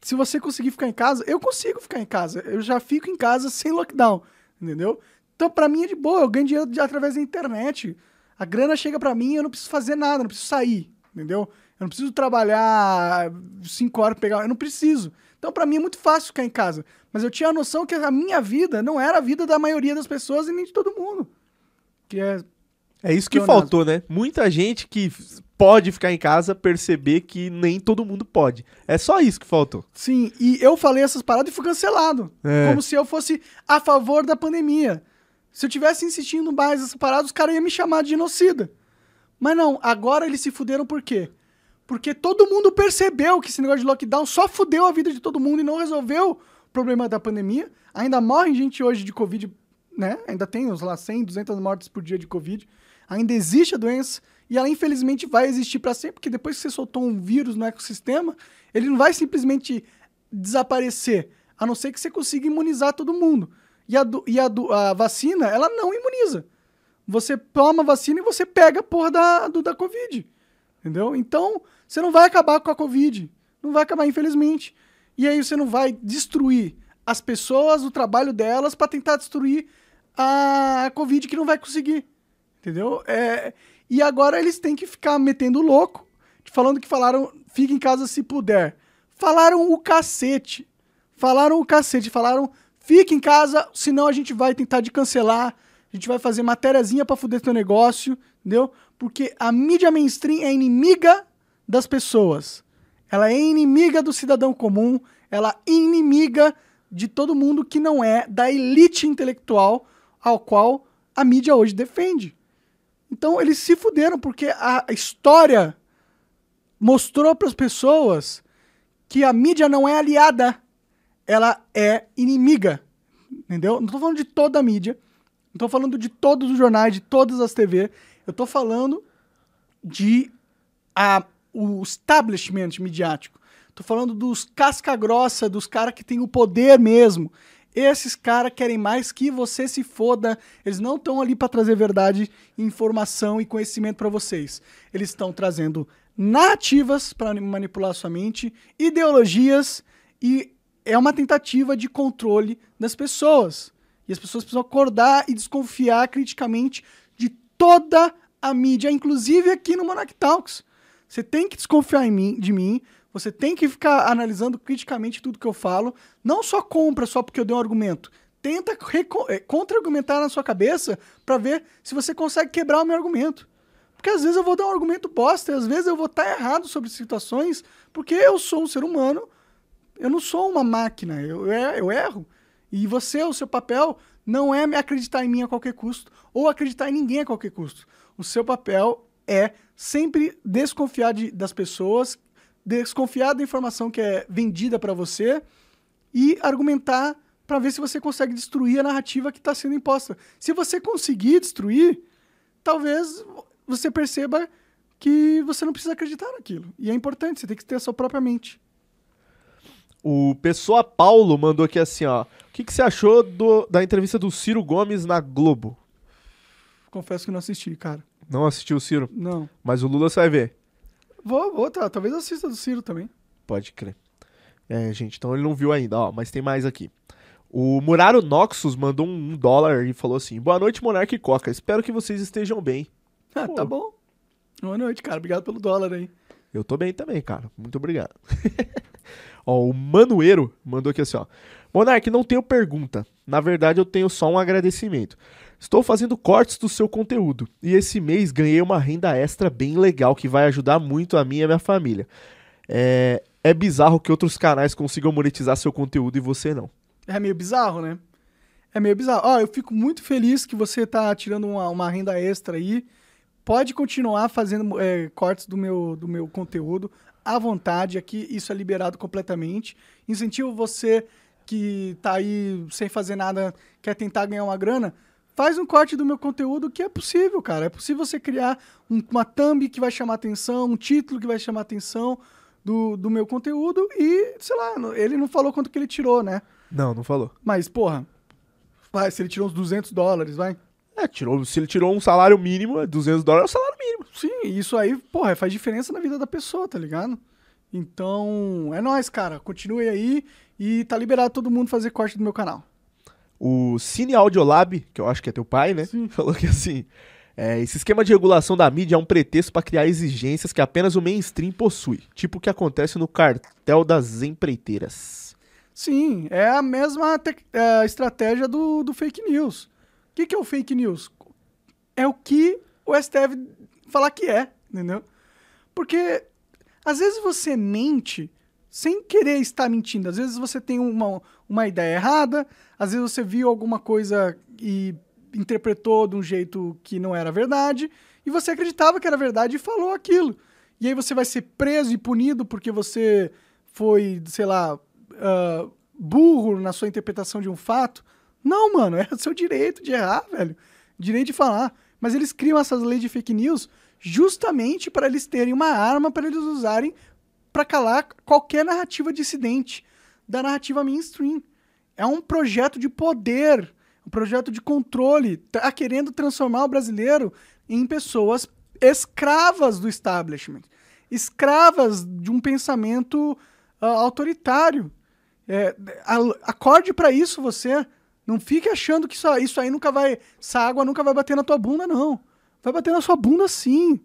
Se você conseguir ficar em casa, eu consigo ficar em casa. Eu já fico em casa sem lockdown, entendeu? Então, pra mim é de boa, eu ganho dinheiro de- através da internet. A grana chega pra mim, eu não preciso fazer nada, não preciso sair, entendeu? Eu não preciso trabalhar cinco horas pegar, eu não preciso. Então, pra mim é muito fácil ficar em casa. Mas eu tinha a noção que a minha vida não era a vida da maioria das pessoas e nem de todo mundo. Que é É isso que faltou, né? Muita gente que pode ficar em casa perceber que nem todo mundo pode. É só isso que faltou. Sim, e eu falei essas paradas e fui cancelado. É. Como se eu fosse a favor da pandemia. Se eu tivesse insistindo mais nessas paradas, os caras iam me chamar de genocida. Mas não, agora eles se fuderam por quê? Porque todo mundo percebeu que esse negócio de lockdown só fudeu a vida de todo mundo e não resolveu o problema da pandemia. Ainda morre gente hoje de Covid, né? Ainda tem uns lá 100, 200 mortes por dia de Covid. Ainda existe a doença e ela infelizmente vai existir para sempre, porque depois que você soltou um vírus no ecossistema, ele não vai simplesmente desaparecer, a não ser que você consiga imunizar todo mundo. E a, do- e a, do- a vacina, ela não imuniza. Você toma a vacina e você pega a porra da, do, da Covid. Entendeu? Então, você não vai acabar com a Covid. Não vai acabar, infelizmente. E aí você não vai destruir as pessoas, o trabalho delas, para tentar destruir a Covid que não vai conseguir. Entendeu? É, e agora eles têm que ficar metendo louco, falando que falaram, fica em casa se puder. Falaram o cacete. Falaram o cacete. Falaram, fica em casa, senão a gente vai tentar de cancelar. A gente vai fazer matériazinha pra fuder teu negócio, entendeu? Porque a mídia mainstream é inimiga das pessoas. Ela é inimiga do cidadão comum, ela é inimiga de todo mundo que não é da elite intelectual ao qual a mídia hoje defende. Então eles se fuderam porque a história mostrou para as pessoas que a mídia não é aliada, ela é inimiga. Entendeu? Não tô falando de toda a mídia, não tô falando de todos os jornais, de todas as TV, eu tô falando de a, o establishment midiático. Tô falando dos casca-grossa, dos caras que têm o poder mesmo. Esses caras querem mais que você se foda. Eles não estão ali para trazer verdade, informação e conhecimento para vocês. Eles estão trazendo narrativas para manipular sua mente, ideologias e é uma tentativa de controle das pessoas. E as pessoas precisam acordar e desconfiar criticamente de toda a mídia, inclusive aqui no Monarch Talks. Você tem que desconfiar mim, de mim, você tem que ficar analisando criticamente tudo que eu falo. Não só compra só porque eu dei um argumento. Tenta eh, contra-argumentar na sua cabeça para ver se você consegue quebrar o meu argumento. Porque às vezes eu vou dar um argumento bosta, e às vezes eu vou estar errado sobre situações, porque eu sou um ser humano, eu não sou uma máquina, eu, eu erro. E você, o seu papel, não é acreditar em mim a qualquer custo, ou acreditar em ninguém a qualquer custo. O seu papel é sempre desconfiar de, das pessoas, desconfiar da informação que é vendida para você e argumentar para ver se você consegue destruir a narrativa que está sendo imposta. Se você conseguir destruir, talvez você perceba que você não precisa acreditar naquilo. E é importante, você tem que ter a sua própria mente. O Pessoa Paulo mandou aqui assim, ó. O que, que você achou do, da entrevista do Ciro Gomes na Globo? Confesso que não assisti, cara. Não assistiu o Ciro? Não. Mas o Lula você vai ver? Vou, vou, tá. Talvez assista do Ciro também. Pode crer. É, gente, então ele não viu ainda, ó. Mas tem mais aqui. O Muraro Noxus mandou um dólar e falou assim: Boa noite, Monarque e Coca. Espero que vocês estejam bem. Ah, *laughs* tá bom. Boa noite, cara. Obrigado pelo dólar aí. Eu tô bem também, cara. Muito obrigado. *laughs* ó, o Manueiro mandou aqui assim, ó. Monark, não tenho pergunta. Na verdade, eu tenho só um agradecimento. Estou fazendo cortes do seu conteúdo e esse mês ganhei uma renda extra bem legal que vai ajudar muito a mim e a minha família. É, é bizarro que outros canais consigam monetizar seu conteúdo e você não. É meio bizarro, né? É meio bizarro. Ó, eu fico muito feliz que você tá tirando uma, uma renda extra aí. Pode continuar fazendo é, cortes do meu, do meu conteúdo à vontade. Aqui isso é liberado completamente. Incentivo você que tá aí sem fazer nada, quer tentar ganhar uma grana, faz um corte do meu conteúdo que é possível, cara. É possível você criar um, uma thumb que vai chamar atenção, um título que vai chamar atenção do, do meu conteúdo e, sei lá, ele não falou quanto que ele tirou, né? Não, não falou. Mas, porra, vai, se ele tirou uns 200 dólares, vai. É, tirou, se ele tirou um salário mínimo, 200 dólares é o salário mínimo. Sim, isso aí, porra, faz diferença na vida da pessoa, tá ligado? Então, é nóis, cara. Continue aí e tá liberado todo mundo fazer corte do meu canal. O Cine Audiolab, que eu acho que é teu pai, né? Sim. *laughs* Falou que assim. É, esse esquema de regulação da mídia é um pretexto para criar exigências que apenas o mainstream possui, tipo o que acontece no cartel das empreiteiras. Sim, é a mesma é, estratégia do, do fake news. O que, que é o fake news? É o que o STF falar que é, entendeu? Porque às vezes você mente sem querer estar mentindo. Às vezes você tem uma, uma ideia errada, às vezes você viu alguma coisa e interpretou de um jeito que não era verdade, e você acreditava que era verdade e falou aquilo. E aí você vai ser preso e punido porque você foi, sei lá, uh, burro na sua interpretação de um fato. Não, mano, *laughs* é seu direito de errar, velho. Direito de falar. Mas eles criam essas leis de fake news justamente para eles terem uma arma para eles usarem para calar qualquer narrativa dissidente da narrativa mainstream. É um projeto de poder, um projeto de controle, tá querendo transformar o brasileiro em pessoas escravas do establishment, escravas de um pensamento uh, autoritário. É, acorde para isso você. Não fique achando que isso, isso aí nunca vai. Essa água nunca vai bater na tua bunda, não. Vai bater na sua bunda sim.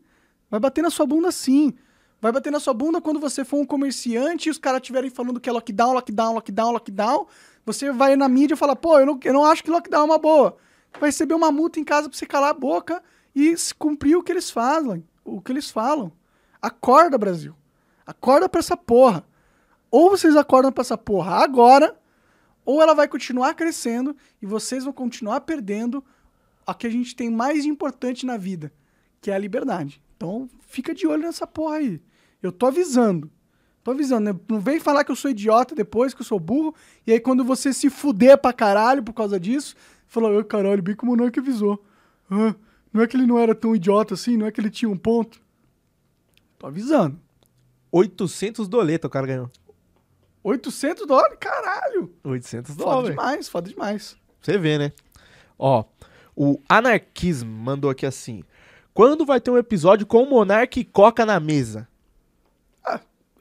Vai bater na sua bunda sim. Vai bater na sua bunda quando você for um comerciante e os caras estiverem falando que é lockdown, lockdown, lockdown, lockdown. Você vai na mídia e fala, pô, eu não, eu não acho que lockdown é uma boa. Vai receber uma multa em casa pra você calar a boca e cumprir o que eles fazem, o que eles falam. Acorda, Brasil. Acorda pra essa porra. Ou vocês acordam pra essa porra agora, ou ela vai continuar crescendo e vocês vão continuar perdendo o que a gente tem mais importante na vida, que é a liberdade. Então, fica de olho nessa porra aí. Eu tô avisando. Tô avisando, né? Não vem falar que eu sou idiota depois, que eu sou burro, e aí quando você se fuder pra caralho por causa disso, fala, oh, caralho, bem como não é que avisou. Ah, não é que ele não era tão idiota assim, não é que ele tinha um ponto. Tô avisando. 800 doleta o cara ganhou. 800 dólares? Caralho! 800 dólares. Foda demais, foda demais. Você vê, né? Ó, o Anarquismo mandou aqui assim. Quando vai ter um episódio com o Monark e Coca na mesa?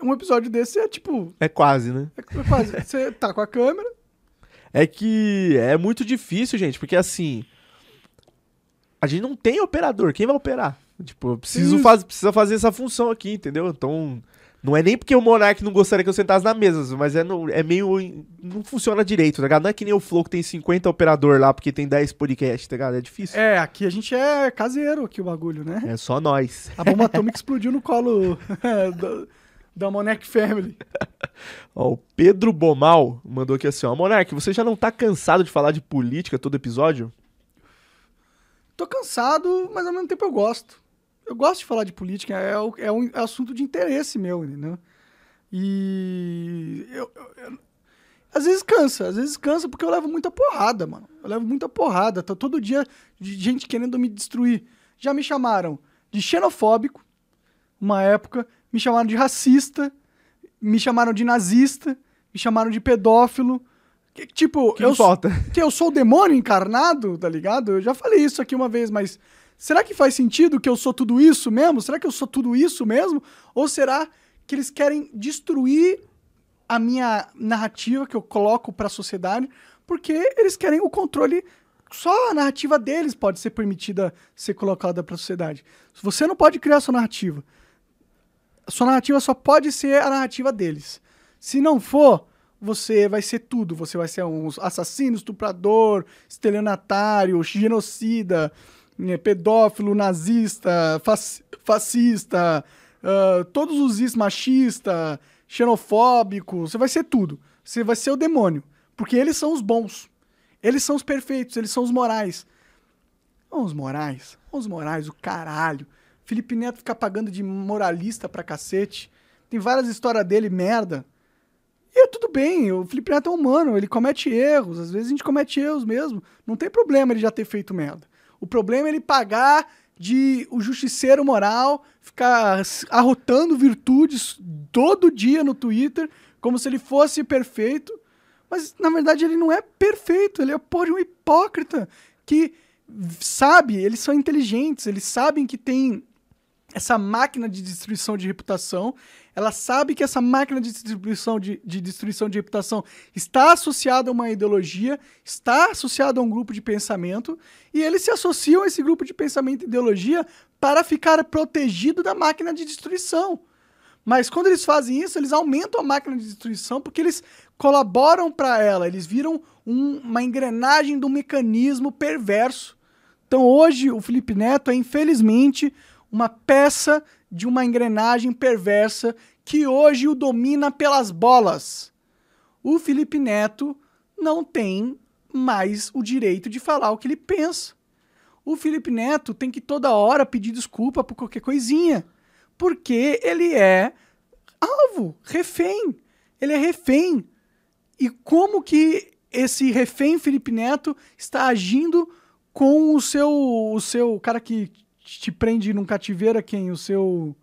Um episódio desse é tipo. É quase, né? É quase. Você tá com a câmera. É que é muito difícil, gente, porque assim. A gente não tem operador. Quem vai operar? Tipo, eu preciso faz, precisa fazer essa função aqui, entendeu? Então. Não é nem porque o Monark não gostaria que eu sentasse na mesa, mas é, no- é meio. Não funciona direito, tá ligado? Não é que nem o Flow que tem 50 operador lá porque tem 10 podcasts, tá ligado? É difícil. É, aqui a gente é caseiro aqui o bagulho, né? É, só nós. A bomba atômica explodiu no colo *laughs* da Monarch Family. *laughs* Ó, o Pedro Bomal mandou aqui assim, ó. Monark, você já não tá cansado de falar de política todo episódio? Tô cansado, mas ao mesmo tempo eu gosto. Eu gosto de falar de política, é, é um assunto de interesse meu, entendeu? E eu, eu- eu- às vezes cansa, às vezes cansa porque eu levo muita porrada, mano. Eu levo muita porrada, tá todo dia de gente querendo me destruir. Já me chamaram de xenofóbico, uma época, me chamaram de racista, me chamaram de nazista, me chamaram de pedófilo. Que, tipo, Que eu *laughs* que eu sou o demônio encarnado, tá ligado? Eu já falei isso aqui uma vez, mas será que faz sentido que eu sou tudo isso mesmo? Será que eu sou tudo isso mesmo? Ou será que eles querem destruir a minha narrativa que eu coloco pra sociedade porque eles querem o controle só a narrativa deles pode ser permitida ser colocada pra sociedade. Você não pode criar sua narrativa. Sua narrativa só pode ser a narrativa deles. Se não for, você vai ser tudo. Você vai ser um assassino, estuprador, estelionatário, genocida, né, pedófilo, nazista, fascista, ah, todos os is machista, xenofóbico. Você vai ser tudo. Você vai ser o demônio. Porque eles são os bons. Eles são os perfeitos, eles são os morais. Os morais, os morais, o caralho. Felipe Neto fica pagando de moralista pra cacete. Tem várias histórias dele, merda. E é tudo bem, o Felipe Neto é humano, ele comete erros, às vezes a gente comete erros mesmo. Não tem problema ele já ter feito merda. O problema é ele pagar de o justiceiro moral, ficar arrotando virtudes todo dia no Twitter, como se ele fosse perfeito. Mas na verdade ele não é perfeito, ele é porra um hipócrita que sabe, eles são inteligentes, eles sabem que tem essa máquina de destruição de reputação, ela sabe que essa máquina de distribuição de, de destruição de reputação está associada a uma ideologia, está associada a um grupo de pensamento, e eles se associam a esse grupo de pensamento e ideologia para ficar protegido da máquina de destruição. Mas quando eles fazem isso, eles aumentam a máquina de destruição porque eles colaboram para ela, eles viram um- uma engrenagem do mecanismo perverso. Então hoje o Felipe Neto é, infelizmente, uma peça de uma engrenagem perversa que hoje o domina pelas bolas. O Felipe Neto não tem mais o direito de falar o que ele pensa. O Felipe Neto tem que toda hora pedir desculpa por qualquer coisinha, porque ele é alvo, refém. Ele é refém. E como que esse refém Felipe Neto está agindo com o seu o seu cara que te prende num cativeiro é quem? O seu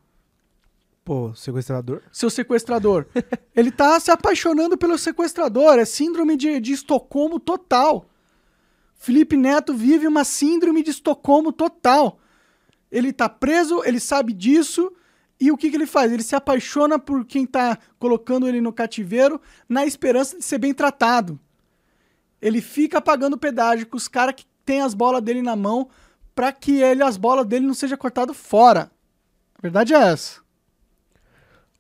Pô, sequestrador? seu sequestrador. *laughs* Ele tá se apaixonando pelo sequestrador. É síndrome de, de Estocolmo total. Felipe Neto vive uma síndrome de Estocolmo total. Ele tá preso, ele sabe disso. E o que, que ele faz? Ele se apaixona por quem tá colocando ele no cativeiro na esperança de ser bem tratado. Ele fica pagando pedágio com os caras que tem as bolas dele na mão para que ele, as bolas dele não sejam cortadas fora. A verdade é essa.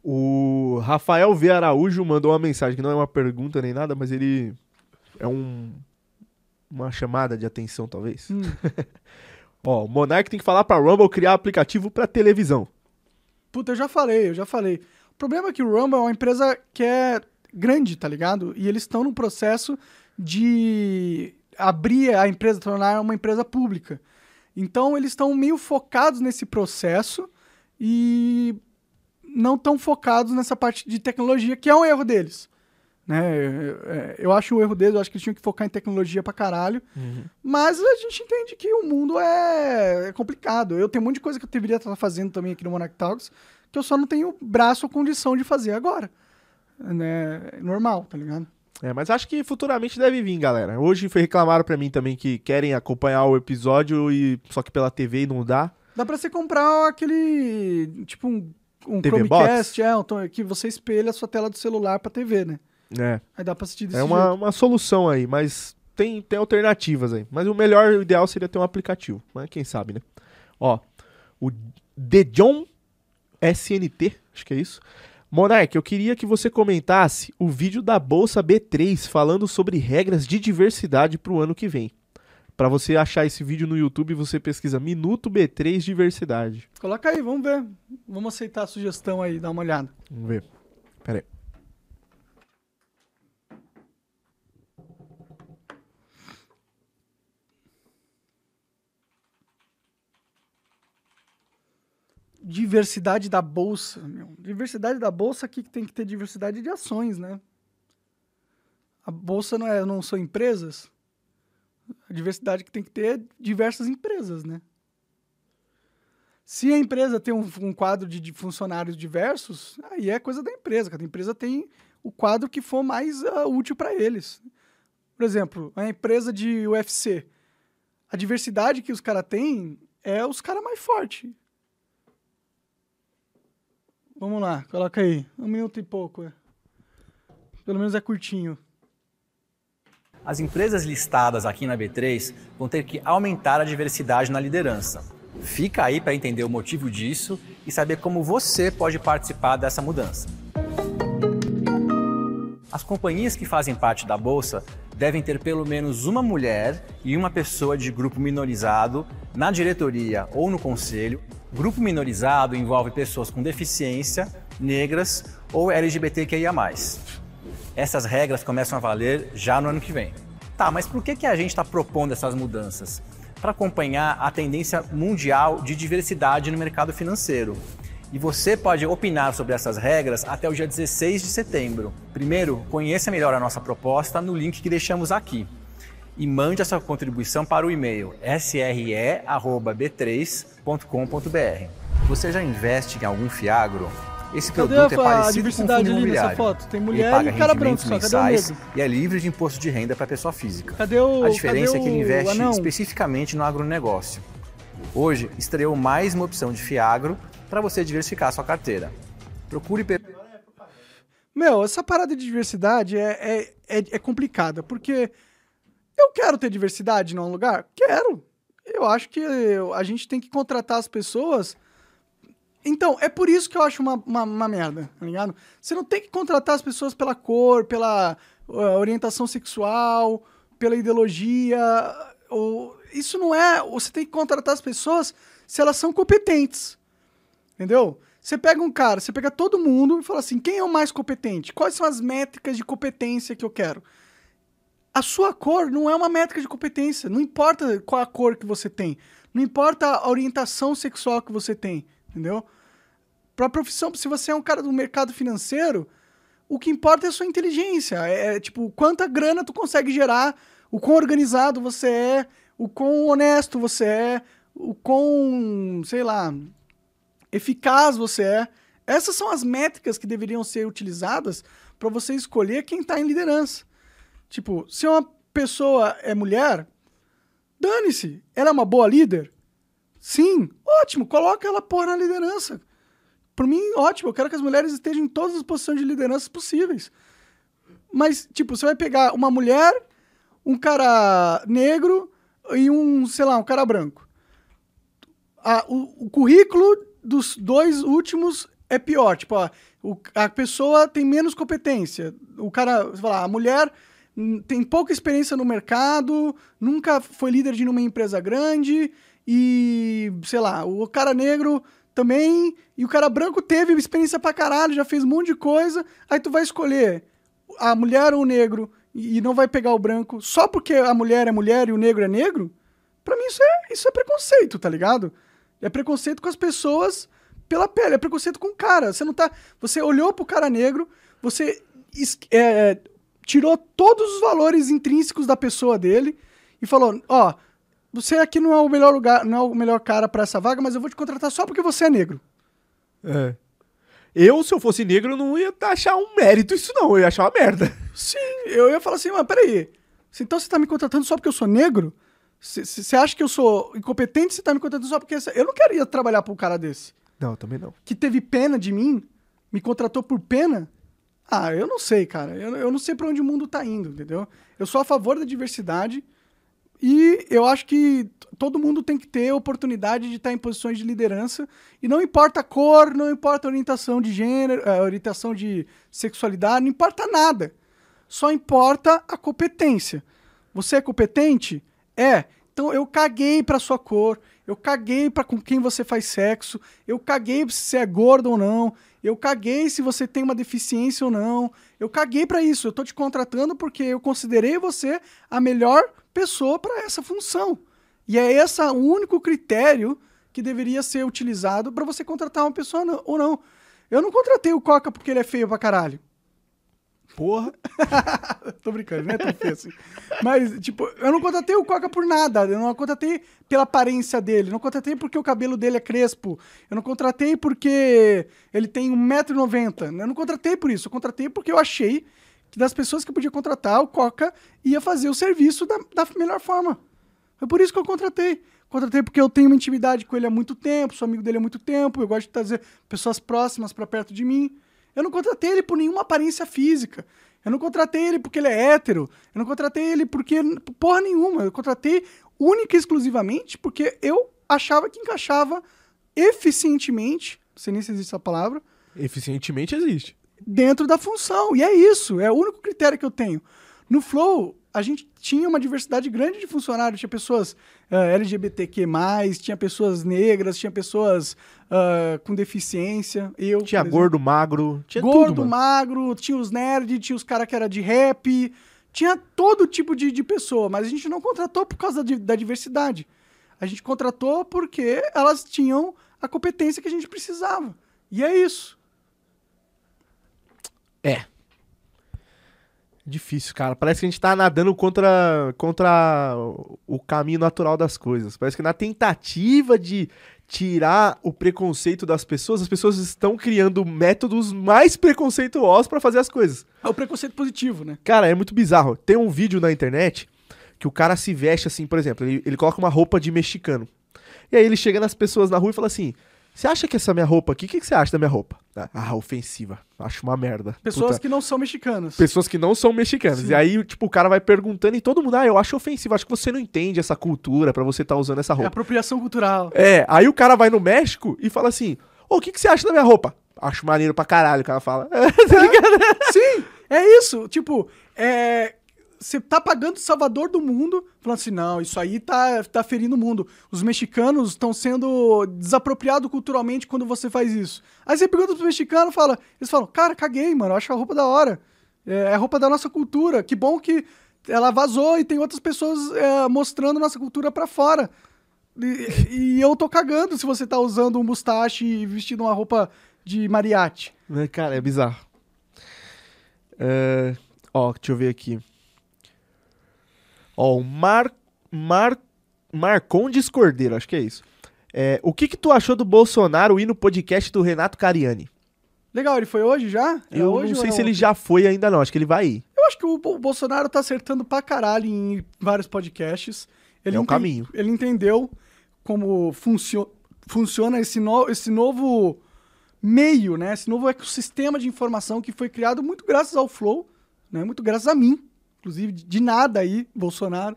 O Rafael V. Araújo mandou uma mensagem que não é uma pergunta nem nada, mas ele é um uma chamada de atenção, talvez. Hum. *laughs* Ó, o Monark tem que falar pra Rumble criar aplicativo pra televisão. Puta, eu já falei, eu já falei. O problema é que o Rumble é uma empresa que é grande, tá ligado? E eles estão no processo de abrir a empresa, tornar uma empresa pública. Então eles estão meio focados nesse processo e não tão focados nessa parte de tecnologia, que é um erro deles. Né? É, Eu acho um erro deles, eu acho que eles tinham que focar em tecnologia pra caralho. Mas a gente entende que o mundo é, é complicado. Eu tenho um monte de coisa que eu deveria estar fazendo também aqui no Monarch Talks, que eu só não tenho braço ou condição de fazer agora. Né? É normal, tá ligado? É, mas acho que futuramente deve vir, galera. Hoje foi reclamaram pra mim também que querem acompanhar o episódio e só que pela TV e não dá. Dá pra você comprar aquele, tipo um, um TV Chromecast, é, um que você espelha a sua tela do celular pra TV, né? É. Aí dá pra assistir desse É uma, jeito. uma solução aí, mas tem, tem alternativas aí. Mas o melhor, o ideal seria ter um aplicativo. Mas quem sabe, né? Ó, o The John SNT, acho que é isso. Monark, eu queria que você comentasse o vídeo da Bolsa B3 falando sobre regras de diversidade pro ano que vem. Pra você achar esse vídeo no YouTube, você pesquisa Minuto B3 Diversidade. Coloca aí, vamos ver. Vamos aceitar a sugestão aí, dar uma olhada. Vamos ver. Pera aí. Diversidade da bolsa, meu. Diversidade da bolsa aqui que tem que ter diversidade de ações, né? A bolsa não é, não são empresas. A diversidade que tem que ter é diversas empresas, né? Se a empresa tem um, um quadro de, funcionários diversos, aí é coisa da empresa. Cada empresa tem o quadro que for mais ah, útil para eles. Por exemplo, a empresa de UFC. A diversidade que os caras têm é os caras mais fortes. Vamos lá, coloca aí. Um minuto e pouco. é. Pelo menos é curtinho. As empresas listadas aqui na B3 vão ter que aumentar a diversidade na liderança. Fica aí para entender o motivo disso e saber como você pode participar dessa mudança. As companhias que fazem parte da bolsa devem ter pelo menos uma mulher e uma pessoa de grupo minorizado na diretoria ou no conselho. Grupo minorizado envolve pessoas com deficiência, negras ou LGBTQIA. Essas regras começam a valer já no ano que vem. Tá, mas por que, que a gente está propondo essas mudanças? Para acompanhar a tendência mundial de diversidade no mercado financeiro. E você pode opinar sobre essas regras até o dia 16 de setembro. Primeiro, conheça melhor a nossa proposta no link que deixamos aqui. E mande a sua contribuição para o e-mail sre.b3.com.br. Você já investe em algum Fiagro? Esse Cadê produto é parecido com diversidade fundo imobiliário. foto? Tem Ele mulher paga e cara branco só. O mensais e é livre de imposto de renda para pessoa física. Cadê o. A diferença cadê é que ele o investe anão? especificamente no agronegócio. Hoje, estreou mais uma opção de Fiagro para você diversificar a sua carteira. Procure Meu, essa parada de diversidade é, é, é, é complicada, porque eu quero ter diversidade num lugar? Quero. Eu acho que a gente tem que contratar as pessoas. Então, é por isso que eu acho uma, uma, uma merda, tá ligado? Você não tem que contratar as pessoas pela cor, pela uh, orientação sexual, pela ideologia. Ou, isso não é. Você tem que contratar as pessoas se elas são competentes. Entendeu? Você pega um cara, você pega todo mundo e fala assim: quem é o mais competente? Quais são as métricas de competência que eu quero? A sua cor não é uma métrica de competência. Não importa qual a cor que você tem. Não importa a orientação sexual que você tem. Entendeu? Pra profissão, se você é um cara do mercado financeiro, o que importa é a sua inteligência. É, é, tipo, quanta grana tu consegue gerar, o quão organizado você é, o quão honesto você é, o quão, sei lá, eficaz você é. Essas são as métricas que deveriam ser utilizadas para você escolher quem está em liderança. Tipo, se uma pessoa é mulher, dane-se. Ela é uma boa líder? Sim, ótimo, coloca ela porra na liderança. Por mim, ótimo, eu quero que as mulheres estejam em todas as posições de liderança possíveis. Mas, tipo, você vai pegar uma mulher, um cara negro e um, sei lá, um cara branco. A- o, o currículo dos dois últimos é pior. Tipo, o- a pessoa tem menos competência. O cara, você fala, a mulher tem pouca experiência no mercado, nunca foi líder de uma empresa grande e, sei lá, o cara negro também e o cara branco teve experiência pra caralho, já fez um monte de coisa. Aí tu vai escolher a mulher ou o negro e não vai pegar o branco só porque a mulher é mulher e o negro é negro? Pra mim isso é, isso é preconceito, tá ligado? É preconceito com as pessoas pela pele, é preconceito com o cara. Você não tá. Você olhou pro cara negro, você es- é, tirou todos os valores intrínsecos da pessoa dele e falou: ó, você aqui não é o melhor lugar, não é o melhor cara pra essa vaga, mas eu vou te contratar só porque você é negro. É. Eu, se eu fosse negro, não ia achar um mérito isso, não. Eu ia achar uma merda. Sim, eu ia falar assim, mas peraí. Então você tá me contratando só porque eu sou negro? Você acha que eu sou incompetente? Você tá me contratando só porque. Eu não queria trabalhar pra um cara desse. Não, também não. que teve pena de mim, me contratou por pena, Ah, eu não sei, cara. Eu, eu não sei pra onde o mundo tá indo, entendeu? Eu sou a favor da diversidade e eu acho que todo mundo tem que ter oportunidade de estar em posições de liderança. E não importa a cor, não importa a orientação de gênero, a orientação de sexualidade, não importa nada. Só importa a competência. Você é competente? É. Então eu caguei pra sua cor, eu caguei pra com quem você faz sexo, eu caguei se você é gordo ou não, eu caguei se você tem uma deficiência ou não. Eu caguei pra isso. Eu tô te contratando porque eu considerei você a melhor pessoa pra essa função. E é esse o único critério que deveria ser utilizado pra você contratar uma pessoa ou não. Eu não contratei o Coca porque ele é feio pra caralho. Porra. *laughs* Tô brincando, não é tão feio assim. Mas, tipo, eu não contratei o Coca por nada. Eu não contratei pela aparência dele. Eu não contratei porque o cabelo dele é crespo. Eu não contratei porque ele tem 1,90m. Eu não contratei por isso. Eu contratei porque eu achei que das pessoas que eu podia contratar, o Coca ia fazer o serviço da, da melhor forma. Foi por isso que eu contratei. Contratei porque eu tenho uma intimidade com ele há muito tempo, sou amigo dele há muito tempo, eu gosto de trazer pessoas próximas pra perto de mim. Eu não contratei ele por nenhuma aparência física. Eu não contratei ele porque ele é hétero. Eu não contratei ele porque porra nenhuma. Eu contratei única e exclusivamente porque eu achava que encaixava eficientemente, não sei nem se existe essa palavra, Eficientemente existe. dentro da função. E é isso, é o único critério que eu tenho. No Flow, a gente tinha uma diversidade grande de funcionários. Tinha pessoas eh, LGBTQ+, tinha pessoas negras, tinha pessoas ah, com deficiência. Eu, Tinha gordo, magro, tinha gordo, tudo, magro, tinha os nerds, tinha os caras que era de rap, tinha todo tipo de, de pessoa, mas a gente não contratou por causa da diversidade. A gente contratou porque elas tinham a competência que a gente precisava. E é isso. É. Difícil, cara. Parece que a gente tá nadando contra, contra o caminho natural das coisas. Parece que na tentativa de tirar o preconceito das pessoas, as pessoas estão criando métodos mais preconceituosos pra fazer as coisas. É o preconceito positivo, né? Cara, é muito bizarro. Tem um vídeo na internet que o cara se veste assim, por exemplo, ele, ele coloca uma roupa de mexicano. E aí ele chega nas pessoas na rua e fala assim: Você acha que essa minha roupa aqui, o que, que você acha da minha roupa? Ah, ofensiva. Acho uma merda. Pessoas Puta. que não são mexicanas. Pessoas que não são mexicanas. Sim. E aí, tipo, o cara vai perguntando e todo mundo, ah, eu acho ofensivo, acho que você não entende essa cultura pra você estar usando essa É roupa. apropriação cultural. É, aí o cara vai no México e fala assim: Ô, o que, que você acha da minha roupa? Acho maneiro pra caralho, o cara fala. *laughs* tá ligado? Sim, é isso. Tipo, é. Você tá pagando o salvador do mundo, falando assim, não, isso aí tá, tá ferindo o mundo. Os mexicanos estão sendo desapropriados culturalmente quando você faz isso. Aí você pergunta pros mexicanos, fala, eles falam, cara, caguei, mano, acho a roupa da hora. É, é roupa da nossa cultura. Que bom que ela vazou e tem outras pessoas é, mostrando nossa cultura pra fora. E, e eu tô cagando se você tá usando um mustache e vestindo uma roupa de mariachi. Né, Cara, é bizarro. É, Ó, deixa eu ver aqui. Ó, o Mar... Mar... Marcondes Cordeiro, acho que é isso. É, o que que tu achou do Bolsonaro ir no podcast do Renato Cariani? Legal, ele foi hoje já? É Eu hoje não sei se ele já foi ainda não, acho que ele vai ir. Eu acho que o, Bo- o Bolsonaro tá acertando pra caralho em vários podcasts. Ele É enten- caminho. Ele entendeu como funcio funciona esse, no- esse novo meio, né? Esse novo ecossistema de informação que foi criado muito graças ao Flow, né? Muito graças a mim. Inclusive, de- nada aí, Bolsonaro.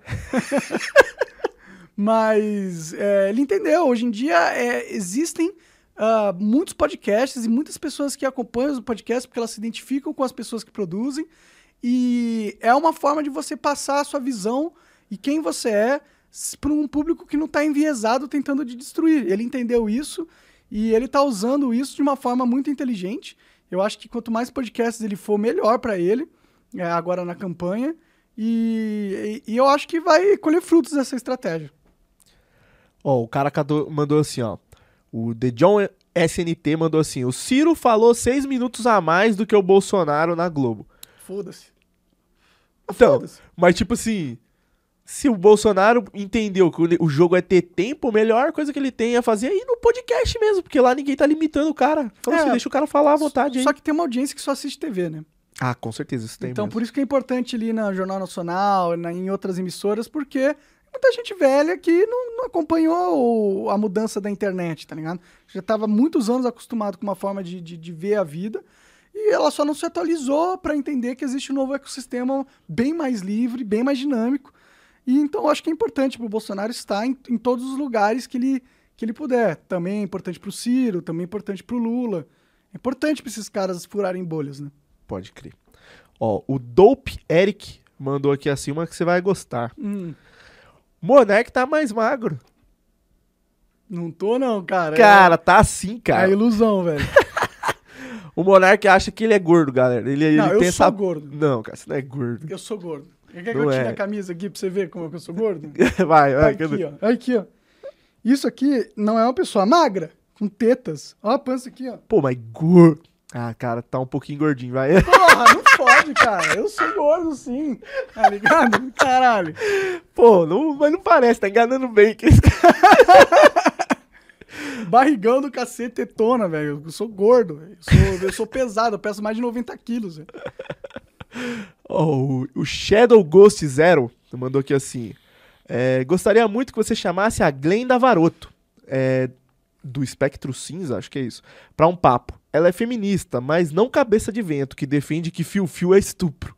*laughs* Mas é, ele entendeu. Hoje em dia é, existem ah, muitos podcasts e muitas pessoas que acompanham os podcasts porque elas se identificam com as pessoas que produzem. E é uma forma de você passar a sua visão e quem você é para um público que não está enviesado tentando te destruir. Ele entendeu isso e ele está usando isso de uma forma muito inteligente. Eu acho que quanto mais podcasts ele for, melhor para ele, é, agora na campanha. E, e- e eu acho que vai colher frutos dessa estratégia. Ó, o cara mandou assim, ó. O The John SNT mandou assim: o Ciro falou seis minutos a mais do que o Bolsonaro na Globo. Foda-se. Então, Foda-se. mas tipo assim, se o Bolsonaro entendeu que o- jogo é ter tempo, a melhor coisa que ele tem é fazer aí no podcast mesmo, porque lá ninguém tá limitando o cara. Fala É, assim, deixa o cara falar à vontade aí. Só que tem uma audiência que só assiste TV, né? Ah, com certeza, isso tem então, mesmo. por isso que é importante ali na Jornal Nacional, na- em outras emissoras, porque muita gente velha que não, não acompanhou o- a mudança da internet, tá ligado? Já estava muitos anos acostumado com uma forma de, de, de ver a vida. E ela só não se atualizou para entender que existe um novo ecossistema bem mais livre, bem mais dinâmico. E então eu acho que é importante para o Bolsonaro estar em, em, todos os lugares que ele, que ele puder. Também é importante para o Ciro, também é importante para o Lula. É importante para esses caras furarem bolhas, né? Pode crer. Ó, o Dope Eric mandou aqui assim uma que você vai gostar. Hum. Monark tá mais magro. Não tô, não, cara. Cara, é... tá assim, cara. É ilusão, velho. *laughs* o Monark acha que ele é gordo, galera. Ele, não, ele eu pensa... sou gordo. Não, cara, você não é gordo. Eu sou gordo. Quer que não eu tire é. a camisa aqui pra você ver como é que eu sou gordo? *laughs* vai, vai. Aqui, ó. Aqui, ó. Isso aqui não é uma pessoa magra, com tetas. Ó a pança aqui, ó. Pô, mas gordo. Ah, cara, tá um pouquinho gordinho, vai. Porra, não pode, cara. Eu sou gordo, sim. Tá ligado? Caralho. Pô, não, mas não parece, tá enganando bem. Que esse *laughs* Barrigão do cacete tetona, velho. Eu sou gordo, eu sou, eu sou pesado, eu peso mais de 90 quilos, velho. Oh, o Shadow Ghost Zero mandou aqui assim. É, gostaria muito que você chamasse a Glenda Varoto. É, do espectro cinza, acho que é isso, para um papo. Ela é feminista, mas não cabeça de vento, que defende que fio-fio é estupro.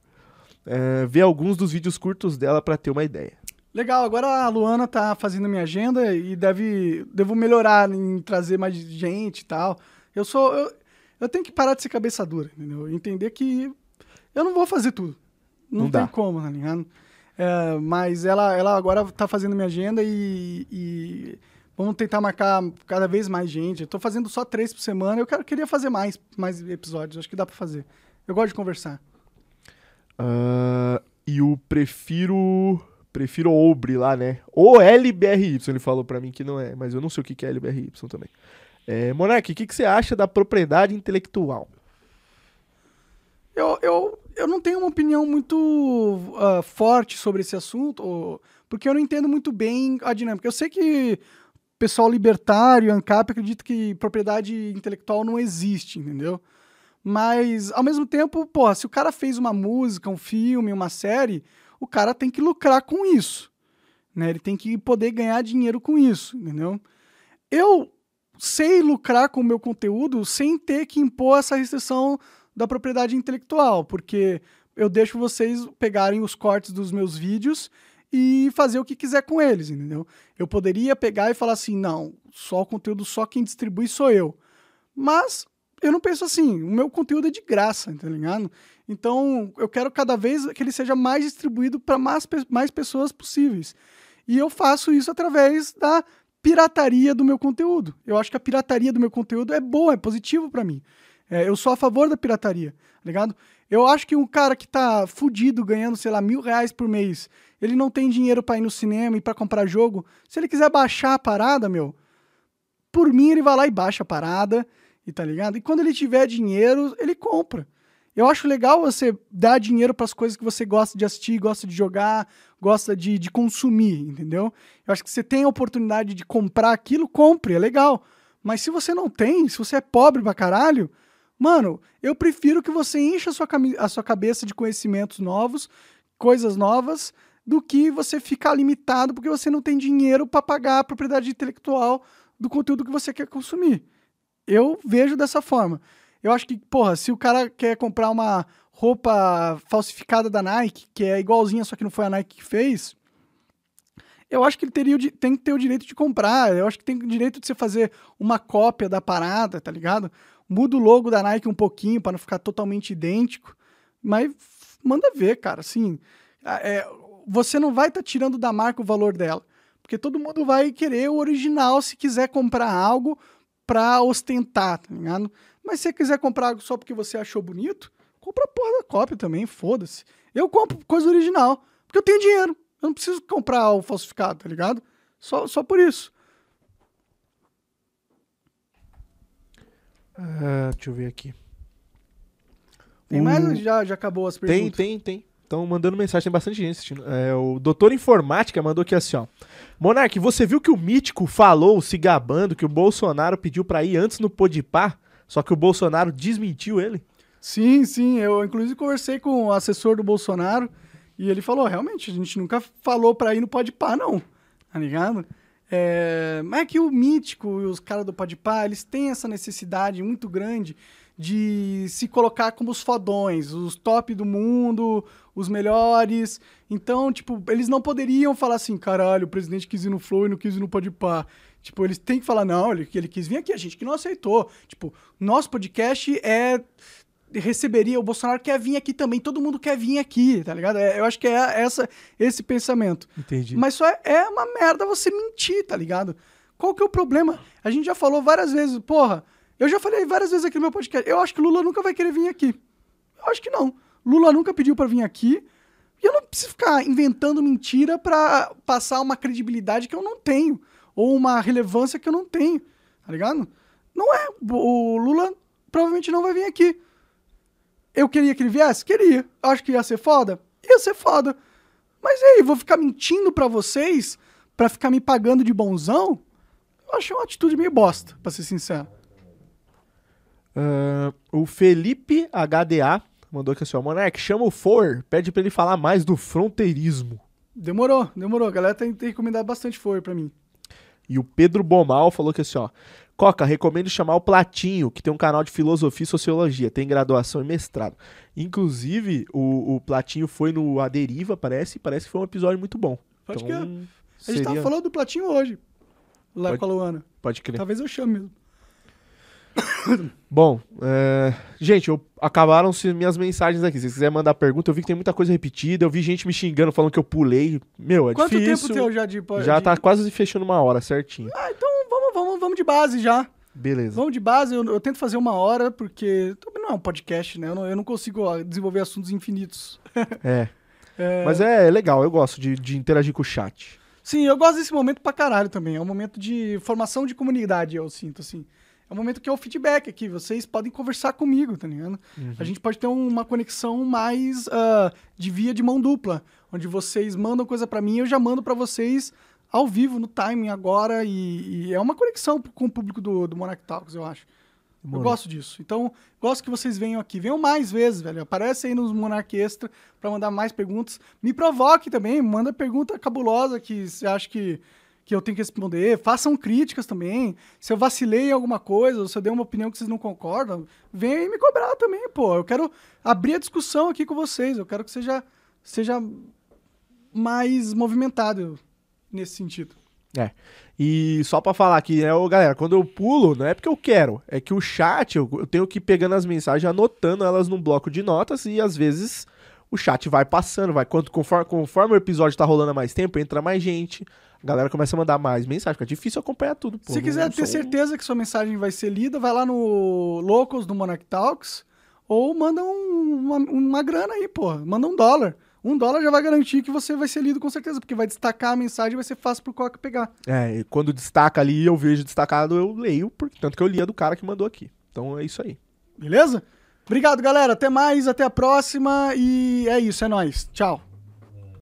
É, vê alguns dos vídeos curtos dela para ter uma ideia. Legal, agora a Luana tá fazendo minha agenda e deve devo melhorar em trazer mais gente e tal. Eu sou eu, eu tenho que parar de ser cabeça dura, entendeu? Entender que eu não vou fazer tudo. Não, não tem dá. como, tá ligado? É, mas ela, ela agora tá fazendo minha agenda e, e Vamos tentar marcar cada vez mais gente. Tô fazendo só três por semana. Eu quero, queria fazer mais, mais episódios. Acho que dá para fazer. Eu gosto de conversar. Uh, e o prefiro. Prefiro Obre lá, né? Ou LBRY, ele falou para mim que não é, mas eu não sei o que é LBRY também. É, Monark, o que, que você acha da propriedade intelectual? Eu, eu, eu não tenho uma opinião muito uh, forte sobre esse assunto, porque eu não entendo muito bem a dinâmica. Eu sei que pessoal libertário, ANCAP, acredita que propriedade intelectual não existe, entendeu? Mas, ao mesmo tempo, pô, se o cara fez uma música, um filme, uma série, o cara tem que lucrar com isso. Né? Ele tem que poder ganhar dinheiro com isso, entendeu? Eu sei lucrar com o meu conteúdo sem ter que impor essa restrição da propriedade intelectual, porque eu deixo vocês pegarem os cortes dos meus vídeos e fazer o que quiser com eles, entendeu? Eu poderia pegar e falar assim, não, só o conteúdo, só quem distribui sou eu. Mas eu não penso assim, o meu conteúdo é de graça, tá ligado? Então eu quero cada vez que ele seja mais distribuído para mais, mais pessoas possíveis. E eu faço isso através da pirataria do meu conteúdo. Eu acho que a pirataria do meu conteúdo é boa, é positivo para mim. É, eu sou a favor da pirataria, tá ligado? Eu acho que um cara que tá fudido ganhando, sei lá, mil reais por mês, ele não tem dinheiro para ir no cinema e para comprar jogo. Se ele quiser baixar a parada, meu, por mim ele vai lá e baixa a parada, e tá ligado? E quando ele tiver dinheiro, ele compra. Eu acho legal você dar dinheiro para as coisas que você gosta de assistir, gosta de jogar, gosta de, de consumir, entendeu? Eu acho que você tem a oportunidade de comprar aquilo, compre, é legal. Mas se você não tem, se você é pobre pra caralho, Mano, eu prefiro que você encha a sua, a sua cabeça de conhecimentos novos, coisas novas, do que você ficar limitado porque você não tem dinheiro para pagar a propriedade intelectual do conteúdo que você quer consumir. Eu vejo dessa forma. Eu acho que, porra, se o cara quer comprar uma roupa falsificada da Nike, que é igualzinha, só que não foi a Nike que fez, eu acho que ele teria, tem que ter o direito de comprar. Eu acho que tem o direito de você fazer uma cópia da parada, tá ligado? Muda o logo da Nike um pouquinho para não ficar totalmente idêntico, mas manda ver, cara, assim, é, você não vai estar tá tirando da marca o valor dela, porque todo mundo vai querer o original se quiser comprar algo para ostentar, tá ligado? Mas se você quiser comprar algo só porque você achou bonito, compra a porra da cópia também, foda-se. Eu compro coisa original, porque eu tenho dinheiro. Eu não preciso comprar o falsificado, tá ligado? Só, só por isso. Uh, deixa eu ver aqui. Tem o... mais ou já, já acabou as perguntas? Tem, tem, tem. Estão mandando mensagem, tem bastante gente assistindo. É, o doutor Informática mandou aqui assim, ó. Monark, você viu que o Mítico falou, se gabando, que o Bolsonaro pediu pra ir antes no Podipar, só que o Bolsonaro desmentiu ele? Sim, sim. Eu, inclusive, conversei com o assessor do Bolsonaro e ele falou, realmente, a gente nunca falou pra ir no Podipar, não. Tá ligado? É, mas é que o Mítico e os caras do Podpah, eles têm essa necessidade muito grande de se colocar como os fodões, os top do mundo, os melhores. Então, tipo, eles não poderiam falar assim, caralho, o presidente quis ir no Flow e não quis ir no Podpah. Tipo, eles têm que falar, não, ele, ele quis vir aqui, a gente que não aceitou. Tipo, nosso podcast é receberia, o Bolsonaro quer vir aqui também, todo mundo quer vir aqui, tá ligado? É, eu acho que é essa, esse pensamento. Entendi. Mas só é, é uma merda você mentir, tá ligado? Qual que é o problema? A gente já falou várias vezes, porra, eu já falei várias vezes aqui no meu podcast, eu acho que Lula nunca vai querer vir aqui. Eu acho que não. Lula nunca pediu para vir aqui, e eu não preciso ficar inventando mentira para passar uma credibilidade que eu não tenho, ou uma relevância que eu não tenho, tá ligado? Não é. O Lula provavelmente não vai vir aqui. Eu queria que ele viesse? Queria. Acho que ia ser foda? Ia ser foda. Mas e aí, vou ficar mentindo para vocês para ficar me pagando de bonzão? Eu achei uma atitude meio bosta, pra ser sincero. Uh, o Felipe HDA mandou aqui assim, ó, Monark, chama o For, pede pra ele falar mais do fronteirismo. Demorou, demorou. A galera tem, tem recomendado bastante For pra mim. E o Pedro Bomal falou que assim, ó, Coca, recomendo chamar o Platinho, que tem um canal de filosofia e sociologia, tem graduação e mestrado. Inclusive, o, o Platinho foi no A Deriva, parece, parece que foi um episódio muito bom. Pode então, crer. A gente tava falando do Platinho hoje, lá Pode- com a Luana. Pode crer. Talvez eu chame mesmo. Bom, é, gente, eu... acabaram-se minhas mensagens aqui. Se vocês quiserem mandar pergunta, eu vi que tem muita coisa repetida. Eu vi gente me xingando, falando que eu pulei. Meu, é Quanto difícil. tempo teu já de... Já de- tá quase fechando uma hora, certinho. Ah, então vamos, vamos, vamos de base já. Beleza. Vamos de base, eu, eu tento fazer uma hora, porque também não é um podcast, né? Eu não, eu não consigo ó, desenvolver assuntos infinitos. *laughs* É. É, Mas é legal, eu gosto de, de interagir com o chat. Sim, eu gosto desse momento pra caralho também. É um momento de formação de comunidade, eu sinto, assim. É um momento que é o feedback aqui. Vocês podem conversar comigo, tá ligado? A gente pode ter um- uma conexão mais ah, de via de mão dupla, onde vocês mandam coisa pra mim e eu já mando pra vocês ao vivo, no timing agora. E, e é uma conexão com o público do, do Monarch Talks, eu acho. Eu gosto disso. Então, gosto que vocês venham aqui. Venham mais vezes, velho. Aparece aí nos Monarch Extra pra mandar mais perguntas. Me provoque também. Manda pergunta cabulosa que você acha que, que eu tenho que responder. Façam críticas também. Se eu vacilei em alguma coisa, ou se eu dei uma opinião que vocês não concordam, venha aí me cobrar também, pô. Eu quero abrir a discussão aqui com vocês. Eu quero que seja, seja mais movimentado nesse sentido. É. E só pra falar aqui, né, ô, galera, quando eu pulo, não é porque eu quero, é que o chat, eu, eu tenho que ir pegando as mensagens, anotando elas num bloco de notas e às vezes o chat vai passando, vai quanto conforme, conforme o episódio tá rolando há mais tempo, entra mais gente, a galera começa a mandar mais mensagens, fica difícil acompanhar tudo. pô, Se quiser não ter sou certeza que sua mensagem vai ser lida, vai lá no Locals do Monarch Talks ou manda um- uma, uma grana aí, pô. Manda um dólar. Um dólar já vai garantir que você vai ser lido com certeza, porque vai destacar a mensagem e vai ser fácil pro Coca pegar. É, e quando destaca ali, eu vejo destacado, eu leio, porque, tanto que eu lia do cara que mandou aqui. Então é isso aí. Beleza? Obrigado, galera. Até mais, até a próxima. E é isso, é nóis. Tchau.